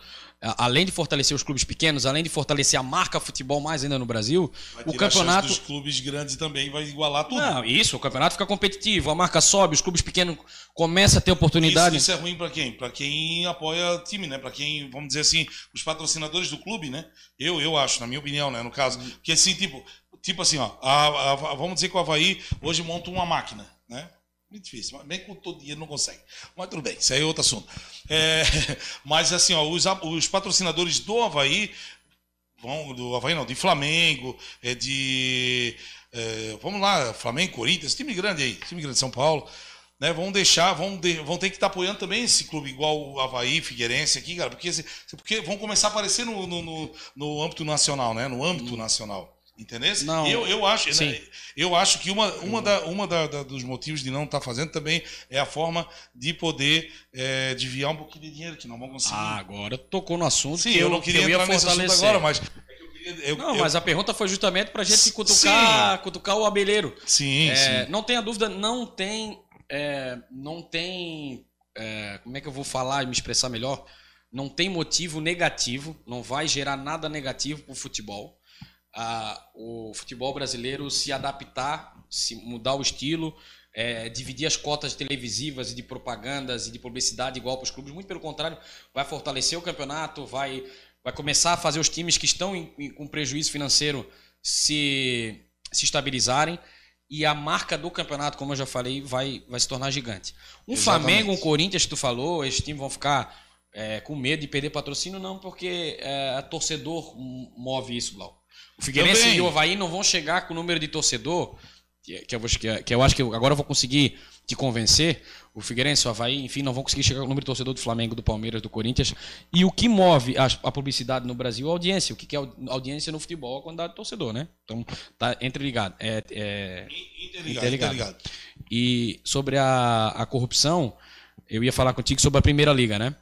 além de fortalecer os clubes pequenos, além de fortalecer a marca futebol mais ainda no Brasil, o campeonato... dos clubes grandes também vai igualar tudo. Não, isso, o campeonato fica competitivo, a marca sobe, os clubes pequenos começam a ter Isso, oportunidade. isso é ruim pra quem? Pra quem apoia time, né? Pra quem, vamos dizer assim, os patrocinadores do clube, né? Eu, eu acho, na minha opinião, né? No caso. Que assim, tipo, tipo assim, ó, a- a- a- vamos dizer que o Havaí hoje monta uma máquina, né? Muito difícil, mas bem com todo dinheiro não consegue. Mas tudo bem, isso aí é outro assunto. É, *laughs* mas assim, ó, os, os patrocinadores do Havaí vão, do Havaí não, de Flamengo, é de. é, vamos lá, Flamengo, Corinthians, time grande aí, time grande de São Paulo. Né, vão deixar, vão, de- vão ter que estar apoiando também esse clube igual o Havaí, Figueirense aqui, cara, porque, porque vão começar a aparecer no, no, no, no âmbito nacional, né? No âmbito nacional. Entendeu? Não. Eu, eu acho, Sim. né, eu acho que uma, uma, da, uma da- da- dos motivos de não estar fazendo também é a forma de poder é, desviar um pouquinho de dinheiro que não vão conseguir. Ah, agora tocou no assunto. Sim, que eu não queria que eu entrar nesse assunto agora, mas é eu eu- Não, eu- mas a pergunta foi justamente pra gente cutucar, cutucar o abelheiro. sim, É, sim. não tenha dúvida, não tem. é, não tem. é, como é que eu vou falar e me expressar melhor? Não tem motivo negativo, não vai gerar nada negativo para o futebol. Ah, o futebol brasileiro se adaptar, se mudar o estilo, é, dividir as cotas televisivas e de propagandas e de publicidade igual para os clubes. Muito pelo contrário, vai fortalecer o campeonato, vai, vai começar a fazer os times que estão em- em- com prejuízo financeiro se, se estabilizarem. E a marca do campeonato, como eu já falei, vai, vai se tornar gigante. Um Exatamente. Flamengo, um Corinthians, que tu falou, esses times vão ficar é, com medo de perder patrocínio, não, porque é, torcedor m- move isso, Blau. O Figueirense Também. e o Havaí não vão chegar com o número de torcedor, que, que eu, que, que eu acho que eu- agora eu vou conseguir te convencer. O Figueirense, o Havaí, enfim, não vão conseguir chegar com o número de torcedor do Flamengo, do Palmeiras, do Corinthians. E o que move a, a publicidade no Brasil é a audiência. O que que é au- audiência no futebol é a quantidade de torcedor, né? Então, tá entreligado. É, é, Interligado, interligado. interligado. e sobre a, a corrupção, eu ia falar contigo sobre a Primeira Liga, né?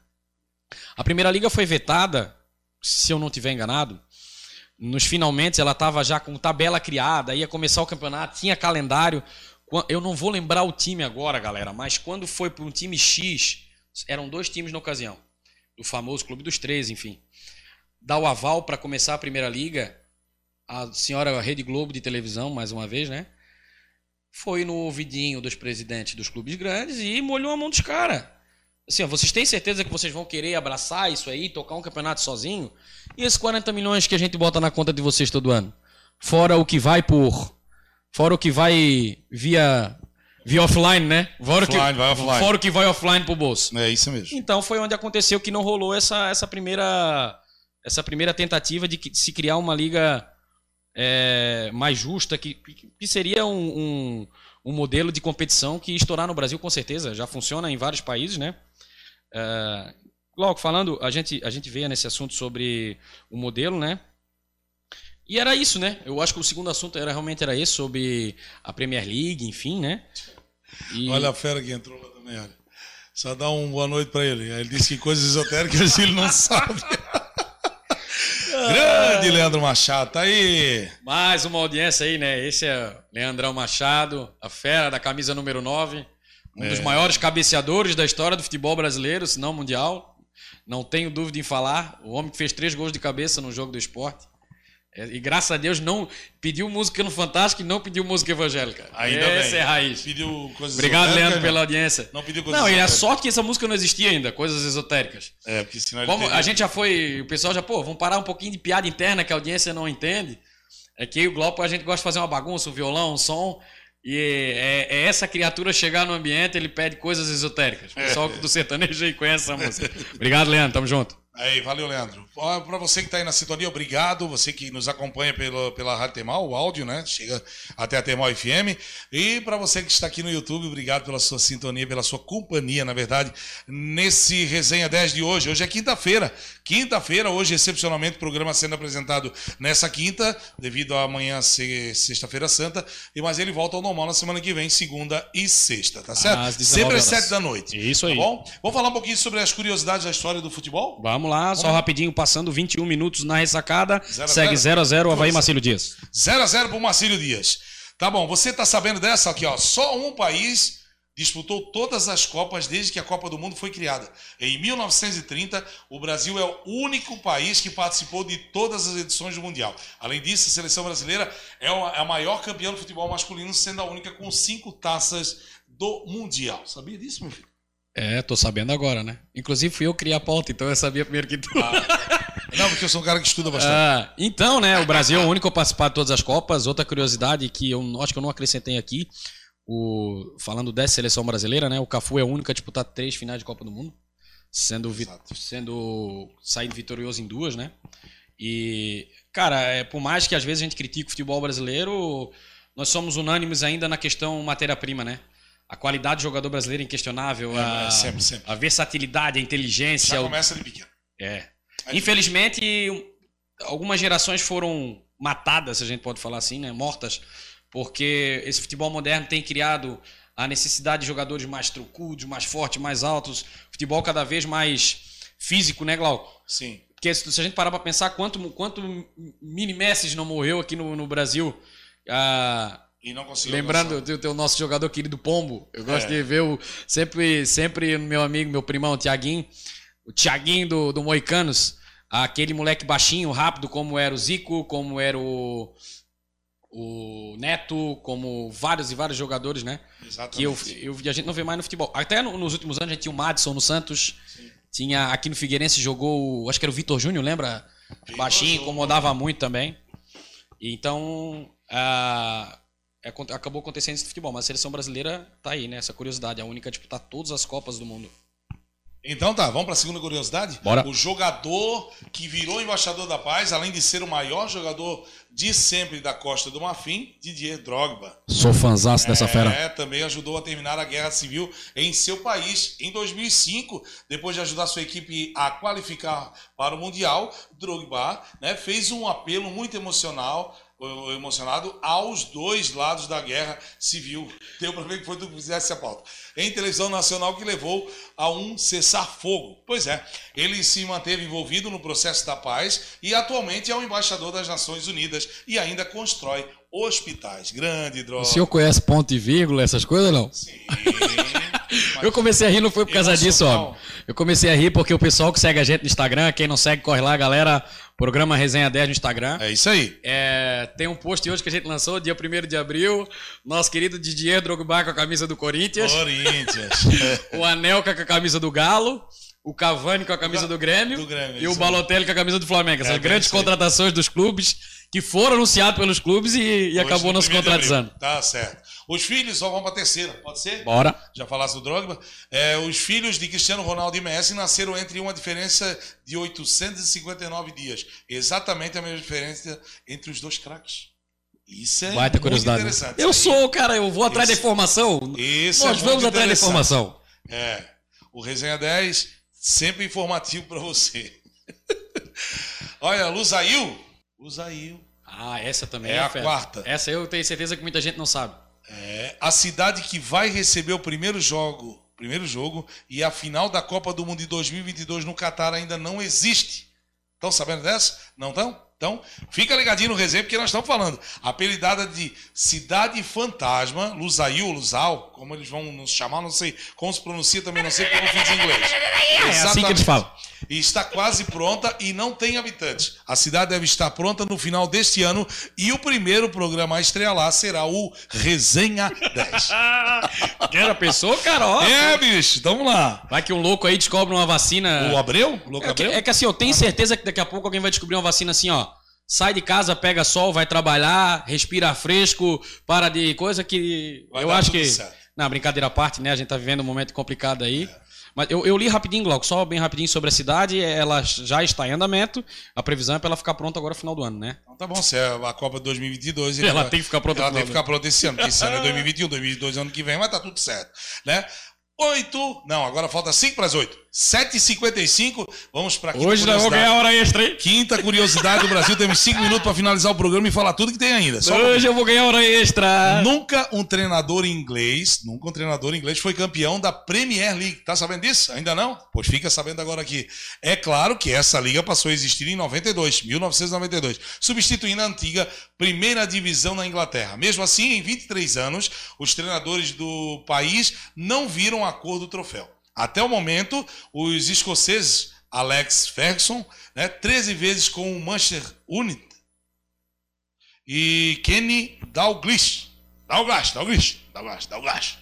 A Primeira Liga foi vetada, se eu não tiver enganado, nos finalmente ela estava já com tabela criada, ia começar o campeonato, tinha calendário. Eu não vou lembrar o time agora, galera, mas quando foi para um time X, eram dois times na ocasião, do famoso Clube dos Três, enfim. Dá o aval para começar a Primeira Liga, a senhora Rede Globo de televisão, mais uma vez, né? foi no ouvidinho dos presidentes dos clubes grandes e molhou a mão dos caras. Assim, ó, vocês têm certeza que vocês vão querer abraçar isso aí, tocar um campeonato sozinho? E esses 40 milhões que a gente bota na conta de vocês todo ano? Fora o que vai por. Fora o que vai via. Via offline, né? Fora, o que, Offline, vai offline. fora o que vai offline pro bolso. É isso mesmo. Então foi onde aconteceu que não rolou essa, essa primeira essa primeira tentativa de se criar uma liga é, mais justa, que, que seria um, um, um modelo de competição que estourar no Brasil com certeza, já funciona em vários países, né? É, logo, falando, a gente, a gente veio nesse assunto sobre o modelo, né? E era isso, né? Eu acho que o segundo assunto era realmente era esse, sobre a Premier League, enfim, né? E- Olha a fera que entrou lá também, olha. Só dá um boa noite pra ele. Ele disse que coisas esotéricas ele não *laughs* sabe. Grande Leandro Machado, tá aí. Mais uma audiência aí, né? Esse é Leandrão Machado, a fera da camisa número 9. Um dos É. maiores cabeceadores da história do futebol brasileiro, se não mundial. Não tenho dúvida em falar. O homem que fez três gols de cabeça no jogo do esporte. É, E graças a Deus não pediu música no Fantástico e não pediu música evangélica. Ainda Essa bem. é a raiz. Pediu coisas Obrigado, Leandro, né? pela audiência. Não pediu coisas Não, e é esotéricas. sorte que essa música não existia ainda, coisas esotéricas. É, porque senão Como teria- a gente já foi, o pessoal já, pô, vamos parar um pouquinho de piada interna que a audiência não entende. É que o Globo a gente gosta de fazer uma bagunça, um violão, um som. E é, é essa criatura chegar no ambiente, ele pede coisas esotéricas. O pessoal do sertanejo aí conhece essa música. Obrigado, Leandro. Tamo junto. Aí, valeu, Leandro. Ó, Pra você que tá aí na sintonia, obrigado. Você que nos acompanha pelo, pela Rádio Temal, o áudio, né? Chega até a Temal FM. E para você que está aqui no YouTube, obrigado pela sua sintonia, pela sua companhia, na verdade, nesse Resenha 10 de hoje. Hoje é quinta-feira. Quinta-feira, hoje, excepcionalmente, o programa sendo apresentado nessa quinta, devido a amanhã ser sexta-feira santa. Mas ele volta ao normal na semana que vem, segunda e sexta, tá certo? Às 19 Sempre às sete da noite. Isso aí. Tá bom? Vamos falar um pouquinho sobre as curiosidades da história do futebol? Vamos lá, só rapidinho, passando 21 minutos na ressacada. Zero segue zero? 0 a 0 Havaí Força. Marcílio Dias. 0 a 0 pro Marcílio Dias. Tá bom, você tá sabendo dessa aqui, ó. Só um país disputou todas as Copas desde que a Copa do Mundo foi criada. Em 1930, o Brasil é o único país que participou de todas as edições do Mundial. Além disso, a seleção brasileira é é a maior campeã do futebol masculino, sendo a única com cinco taças do Mundial. Sabia disso, meu filho? É, tô sabendo agora, né? Inclusive fui eu que criei a pauta, então eu sabia primeiro que tu. Não, porque eu sou um cara que estuda bastante. Ah, então, né, o Brasil é o único a participar de todas as Copas. Outra curiosidade que eu acho que eu não acrescentei aqui, o, falando dessa seleção brasileira, né, o Cafu é o único a disputar três finais de Copa do Mundo, sendo, vi- sendo saindo vitorioso em duas, né? E, cara, é, por mais que às vezes a gente critique o futebol brasileiro, nós somos unânimes ainda na questão matéria-prima, né? A qualidade do jogador brasileiro é inquestionável, É, a, é, sempre, sempre. a versatilidade, a inteligência, Já começa de pequeno. é. Aí- Infelizmente, algumas gerações foram matadas, se a gente pode falar assim, né? Mortas, porque esse futebol moderno tem criado a necessidade de jogadores mais trucudos, mais fortes, mais altos, futebol cada vez mais físico, né, Glauco? Sim. Porque se se a gente parar para pensar quanto, quanto mini Messi não morreu aqui no, no Brasil, ah, E não conseguiu. Lembrando do nosso jogador querido Pombo, eu gosto É. de ver o, sempre, sempre meu amigo, meu primão, o Tiaguinho, o Tiaguinho do, do Moicanos, aquele moleque baixinho, rápido, como era o Zico, como era o, o Neto, como vários e vários jogadores, né? Que eu, Exatamente. eu, a gente não vê mais no futebol. Até no- nos últimos anos a gente tinha o Madison no Santos, tinha aqui no Figueirense jogou, acho que era o Vitor Júnior, lembra? Baixinho, incomodava muito também. Então, ah, é, acabou acontecendo isso no futebol, mas a seleção brasileira tá aí, né? Essa curiosidade, a única a disputar todas as Copas do Mundo. Então tá, vamos para a segunda curiosidade? Bora. O jogador que virou embaixador da paz, além de ser o maior jogador de sempre da Costa do Marfim, Didier Drogba. Sou fãzaço É, também ajudou a terminar a guerra civil em seu país. Em 2005, depois de ajudar sua equipe a qualificar para o Mundial, Drogba né, fez um apelo muito emocional, emocionado aos dois lados da guerra civil. Deu para ver que foi tu que fizesse a pauta. Em televisão nacional que levou a um cessar-fogo. Pois é, ele se manteve envolvido no processo da paz e atualmente é o embaixador das Nações Unidas e ainda constrói hospitais. Grande Drogba. O senhor conhece ponto e vírgula, essas coisas, não? Sim. Eu comecei a rir, não foi por causa disso, ó. Eu comecei a rir porque o pessoal que segue a gente no Instagram, quem não segue, corre lá, galera. Programa Resenha 10 no Instagram. É isso aí. É, tem um post hoje que a gente lançou, dia 1 de abril. Nosso querido Didier Drogba com a camisa do Corinthians. Corinthians. *laughs* O Anelka com a camisa do Galo. O Cavani com a camisa do Grêmio. Do Grêmio, e o. Balotelli com a camisa do Flamengo. Essas É, grandes contratações dos clubes que foram anunciadas pelos clubes e, e acabou não se abril. Tá certo. Os filhos, só vamos para a terceira, pode ser? Bora. Já falasse do Drogba? É, os filhos de Cristiano Ronaldo e Messi nasceram entre uma diferença de 859 dias. Exatamente a mesma diferença entre os dois craques. Isso é muito curiosidade. né? interessante. Eu sou, cara, eu vou atrás da Isso- informação. Isso Nós é vamos atrás da informação. É. O Resenha 10, sempre informativo para você. *laughs* Olha, Luzail. Luzail. Ah, essa também É é, a fera. quarta. Essa eu tenho certeza que muita gente não sabe. É a cidade que vai receber o primeiro jogo, primeiro jogo e a final da Copa do Mundo de 2022 no Catar ainda não existe. Estão sabendo dessa? Não estão? Então, fica ligadinho no resenha porque nós estamos falando. Apelidada de Cidade Fantasma, Luzail, Luzal, como eles vão nos chamar, não sei como se pronuncia, também não sei porque eu não fiz inglês. É assim que eles falam. E está quase pronta e não tem habitantes. A cidade deve estar pronta no final deste ano e o primeiro programa a estrear lá será o Resenha 10. *laughs* Quer a pessoa, cara? Ó. é, bicho, vamos lá. Vai que um louco aí descobre uma vacina. O Abreu? O Louco É que, Abreu? é que assim, eu tenho certeza que daqui a pouco alguém vai descobrir uma vacina assim, ó. Sai de casa, pega sol, vai trabalhar, respira fresco, para de coisa que. Vai eu acho que. certo. Na brincadeira à parte, né? A gente tá vivendo um momento complicado aí. Mas eu, eu li rapidinho, Glauco, só bem rapidinho sobre a cidade. Ela já está em andamento. A previsão é para ela ficar pronta agora no final do ano, né? Então tá bom, se é a Copa de 2022... *laughs* Ela vai- tem que ficar pronta Ela tem que ficar pronta esse ano, porque esse ano é 2021, 2022 ano que vem, mas tá tudo certo, né? 8, não, agora falta 5 para as 8. 7h55, vamos para quinta Hoje nós vamos curiosidade. ganhar hora extra, hein? Quinta curiosidade do Brasil, temos 5 minutos para finalizar o programa e falar tudo que tem ainda. Só um Hoje eu vou ganhar hora extra. Nunca um treinador inglês, nunca um treinador inglês foi campeão da Premier League. Tá sabendo disso? Ainda não? Pois fica sabendo agora aqui. É claro que essa liga passou a existir em 92, 1992, substituindo a antiga primeira divisão na Inglaterra. Mesmo assim, em 23 anos, os treinadores do país não viram a cor do troféu. Até o momento, os escoceses Alex Ferguson, né, 13 vezes com o Manchester United, e Kenny Dalglish. Dalglish, Dalglish, Dalglish, Dalglish.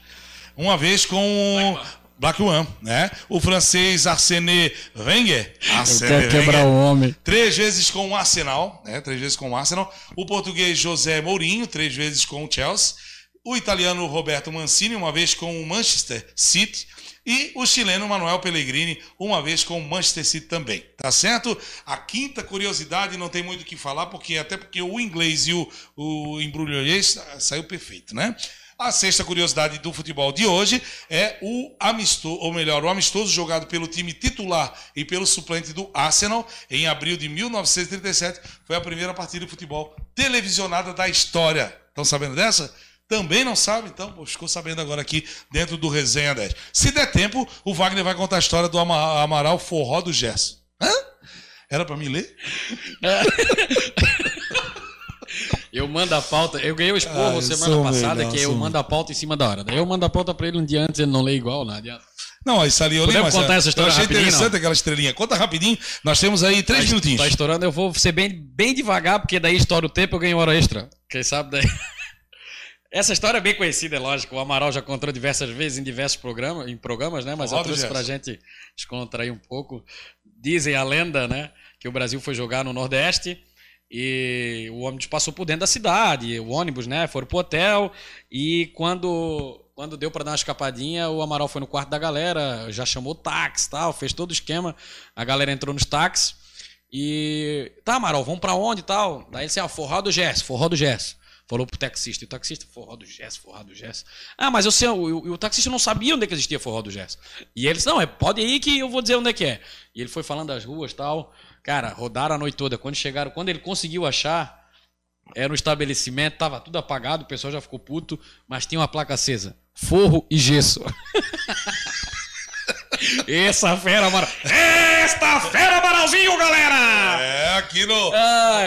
Uma vez com o Black One, né? O francês Arsène Wenger. Arsène Wenger. o homem. Três vezes com o Arsenal, né? Três vezes com o Arsenal. O português José Mourinho, três vezes com o Chelsea. O italiano Roberto Mancini, uma vez com o Manchester City. E o chileno Manuel Pellegrini, uma vez com o Manchester City também. Tá certo? A quinta curiosidade não tem muito o que falar, porque até porque o inglês e o, o embrulhonês saiu perfeito, né? A sexta curiosidade do futebol de hoje é o amistoso, ou melhor, o amistoso jogado pelo time titular e pelo suplente do Arsenal em abril de 1937. Foi a primeira partida de futebol televisionada da história. Estão sabendo dessa? Também não sabe? Então, ficou sabendo agora aqui dentro do Resenha 10. Se der tempo, o Wagner vai contar a história do Ama- Amaral Forró do Gerson. Hã? Era pra me ler? *laughs* Eu mando a pauta. Eu ganhei o Ah, esporro eu semana passada, melhor, que eu mando a pauta em cima da hora. Daí eu mando a pauta pra ele um dia antes, ele não lê igual, não adianta. Não, isso ali eu li, mas contar essa história eu achei interessante não? aquela estrelinha. Conta rapidinho. Nós temos aí três Tá- minutinhos. Tá estourando, eu vou ser bem, bem devagar, porque daí estoura o tempo eu ganho hora extra. Quem sabe daí. Essa história é bem conhecida, é lógico. O Amaral já contou diversas vezes em diversos programas, em programas, né? Mas eu Roda o trouxe pra Gerson. gente descontrair um pouco. Dizem a lenda, né? Que o Brasil foi jogar no Nordeste e o ônibus passou por dentro da cidade. O ônibus, né? Foram pro hotel e quando quando deu pra dar uma escapadinha, o Amaral foi no quarto da galera, já chamou táxi, tal, fez todo o esquema. A galera entrou nos táxis e tá, Amaral, vamos pra onde e tal? Daí ele disse, ah, forró do Gesso, forró do Gesso. Falou pro taxista, e o taxista, forró do Gesso, forró do Gesso. Ah, mas eu sei, o, o, o taxista não sabia onde é que existia forró do Gesso. E ele disse, não, é, pode ir que eu vou dizer onde é que é. E ele foi falando das ruas e tal. Cara, rodaram a noite toda. Quando chegaram, quando ele conseguiu achar, era um estabelecimento, tava tudo apagado, o pessoal já ficou puto, mas tinha uma placa acesa. Forro e gesso. *laughs* Essa fera, Amaral. Esta fera, Amaralzinho, galera! É, aqui no.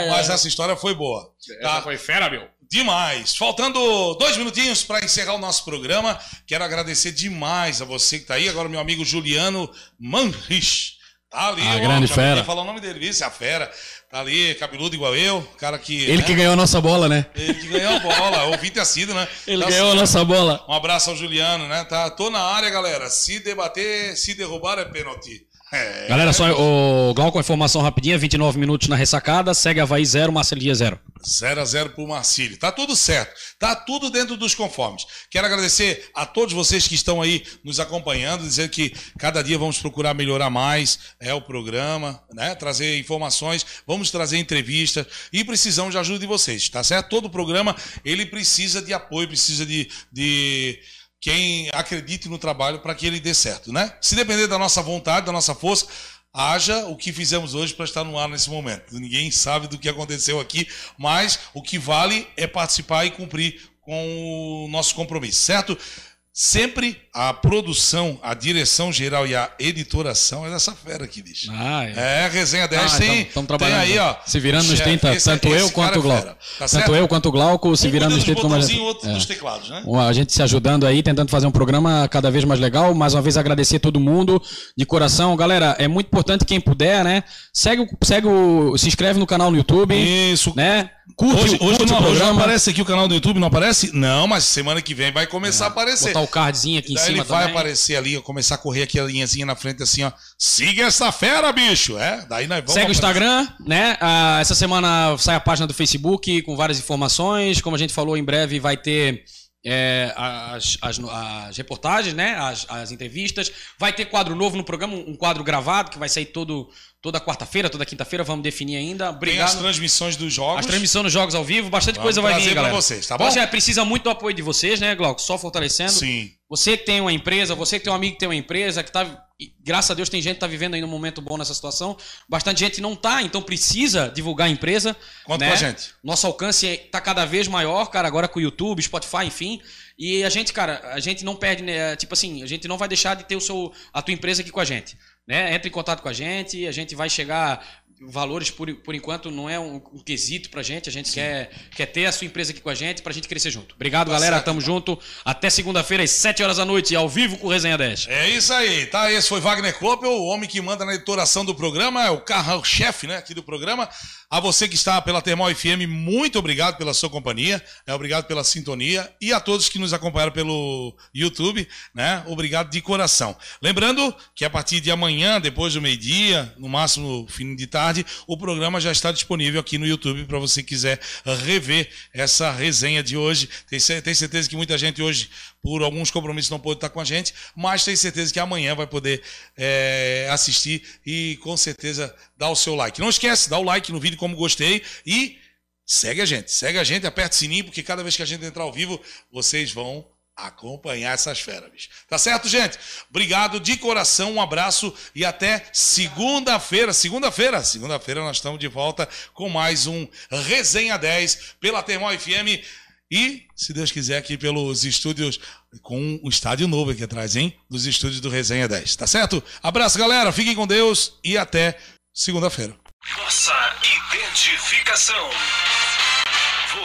Mas essa história foi boa. Essa Tá? foi fera, meu. Demais. Faltando dois minutinhos para encerrar o nosso programa. Quero agradecer demais a você que tá aí. Agora, meu amigo Juliano Manrich. Tá ali, Ah, ó, grande fera. falar o nome dele? Esse é a fera. Tá ali, cabeludo igual eu. Cara que. Ele né? que ganhou a nossa bola, né? Ele que ganhou a bola. Ouvi ter sido, né? Ele Tá ganhou a certo. nossa bola. Um abraço ao Juliano, né? Tá, tô na área, galera. Se debater, se derrubar é pênalti. É. Galera, só o Glauco, informação rapidinha, 29 minutos na ressacada, segue Havaí 0, Marcelia 0. 0 a 0 pro Marcílio. Tá tudo certo. Tá tudo dentro dos conformes. Quero agradecer a todos vocês que estão aí nos acompanhando, dizer que cada dia vamos procurar melhorar mais é o programa, né? Trazer informações, vamos trazer entrevistas e precisamos de ajuda de vocês, tá certo? Todo programa ele precisa de apoio, precisa de, de quem acredite no trabalho para que ele dê certo, né? Se depender da nossa vontade, da nossa força, haja o que fizemos hoje para estar no ar nesse momento. Ninguém sabe do que aconteceu aqui, mas o que vale é participar e cumprir com o nosso compromisso, certo? Sempre a produção, a direção geral e a editoração é dessa fera aqui, bicho. Ah, é. É, resenha 10 Ah, tem, então, tamo tem trabalhando. aí, ó. Se virando nos chefe, 30, esse- tanto eu esse quanto cara o é Glauco. fera, tá tanto certo? eu quanto o Glauco se Um virando nos dos 30 como a gente. outro É. dos teclados, né? A gente se ajudando aí, tentando fazer um programa cada vez mais legal. Mais uma vez agradecer todo mundo de coração. Galera, é muito importante quem puder, né? Segue, segue o, se inscreve no canal no YouTube, Isso. né? Curte, Hoje, hoje o não, hoje não aparece aqui o canal do YouTube, não aparece? Não, mas semana que vem vai começar a aparecer. Botar o cardzinho aqui em cima ele vai também. aparecer ali, começar a correr aqui a linhazinha na frente assim, ó. Siga essa fera, bicho. É, daí nós vamos. Segue o. Instagram, né? Ah, essa semana sai a página do Facebook com várias informações. Como a gente falou, em breve vai ter é, as, as, as reportagens, né? As, as entrevistas. Vai ter quadro novo no programa, um quadro gravado que vai sair todo, toda quarta-feira, toda quinta-feira. Vamos definir ainda. Tem as Obrigado. transmissões dos jogos. As transmissões dos jogos ao vivo, bastante Vamos coisa vai vir, galera. vocês, tá bom? Você é, precisa muito do apoio de vocês, né, Glauco? Só fortalecendo. Sim. Você que tem uma empresa, você que tem um amigo que tem uma empresa, que tá. E Graças a Deus tem gente que tá vivendo aí um momento bom nessa situação. Bastante gente não tá, então precisa divulgar a empresa. Conta né? com a gente. Nosso alcance é- tá cada vez maior, cara, agora com o YouTube, Spotify, enfim. E a gente, cara, a gente não perde, né? Tipo assim, a gente não vai deixar de ter o seu, a tua empresa aqui com a gente. Né? Entre em contato com a gente, a gente vai chegar. Valores, por, por enquanto, não é um, um quesito pra gente. A gente quer, quer ter a sua empresa aqui com a gente pra gente crescer junto. Obrigado, Tá galera. certo, Tamo junto. Até segunda-feira, às 7 horas da noite, ao vivo com o Resenha 10. É isso aí, tá? Esse foi Wagner Kloppel, o homem que manda na editoração do programa, é o carro-chefe, né, aqui do programa. A você que está pela Termal FM, muito obrigado pela sua companhia, né, obrigado pela sintonia e a todos que nos acompanharam pelo YouTube, né, obrigado de coração. Lembrando que a partir de amanhã, depois do meio-dia, no máximo fim de tarde, o programa já está disponível aqui no YouTube para você quiser rever essa resenha de hoje. Tenho cer- tenho certeza que muita gente hoje, por alguns compromissos, não pôde estar com a gente, mas tenho certeza que amanhã vai poder é, assistir e com certeza dar o seu like. Não esquece, dá o like no vídeo como gostei e segue a gente, segue a gente, aperta o sininho, porque cada vez que a gente entrar ao vivo, vocês vão acompanhar essas feras. Tá certo, gente? Obrigado de coração, um abraço e até segunda-feira. Segunda-feira, segunda-feira nós estamos de volta com mais um Resenha 10 pela Termol FM e, se Deus quiser, aqui pelos estúdios com um estádio novo aqui atrás, hein? Dos estúdios do Resenha 10, tá certo? Abraço, galera, fiquem com Deus e até segunda-feira. Nossa identificação.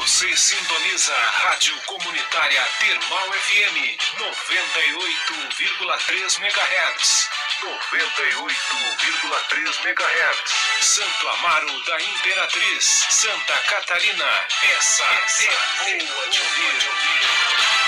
Você sintoniza a Rádio Comunitária Termal FM 98,3 MHz. 98,3 MHz. Santo Amaro da Imperatriz, Santa Catarina. Essa é boa de ouvir.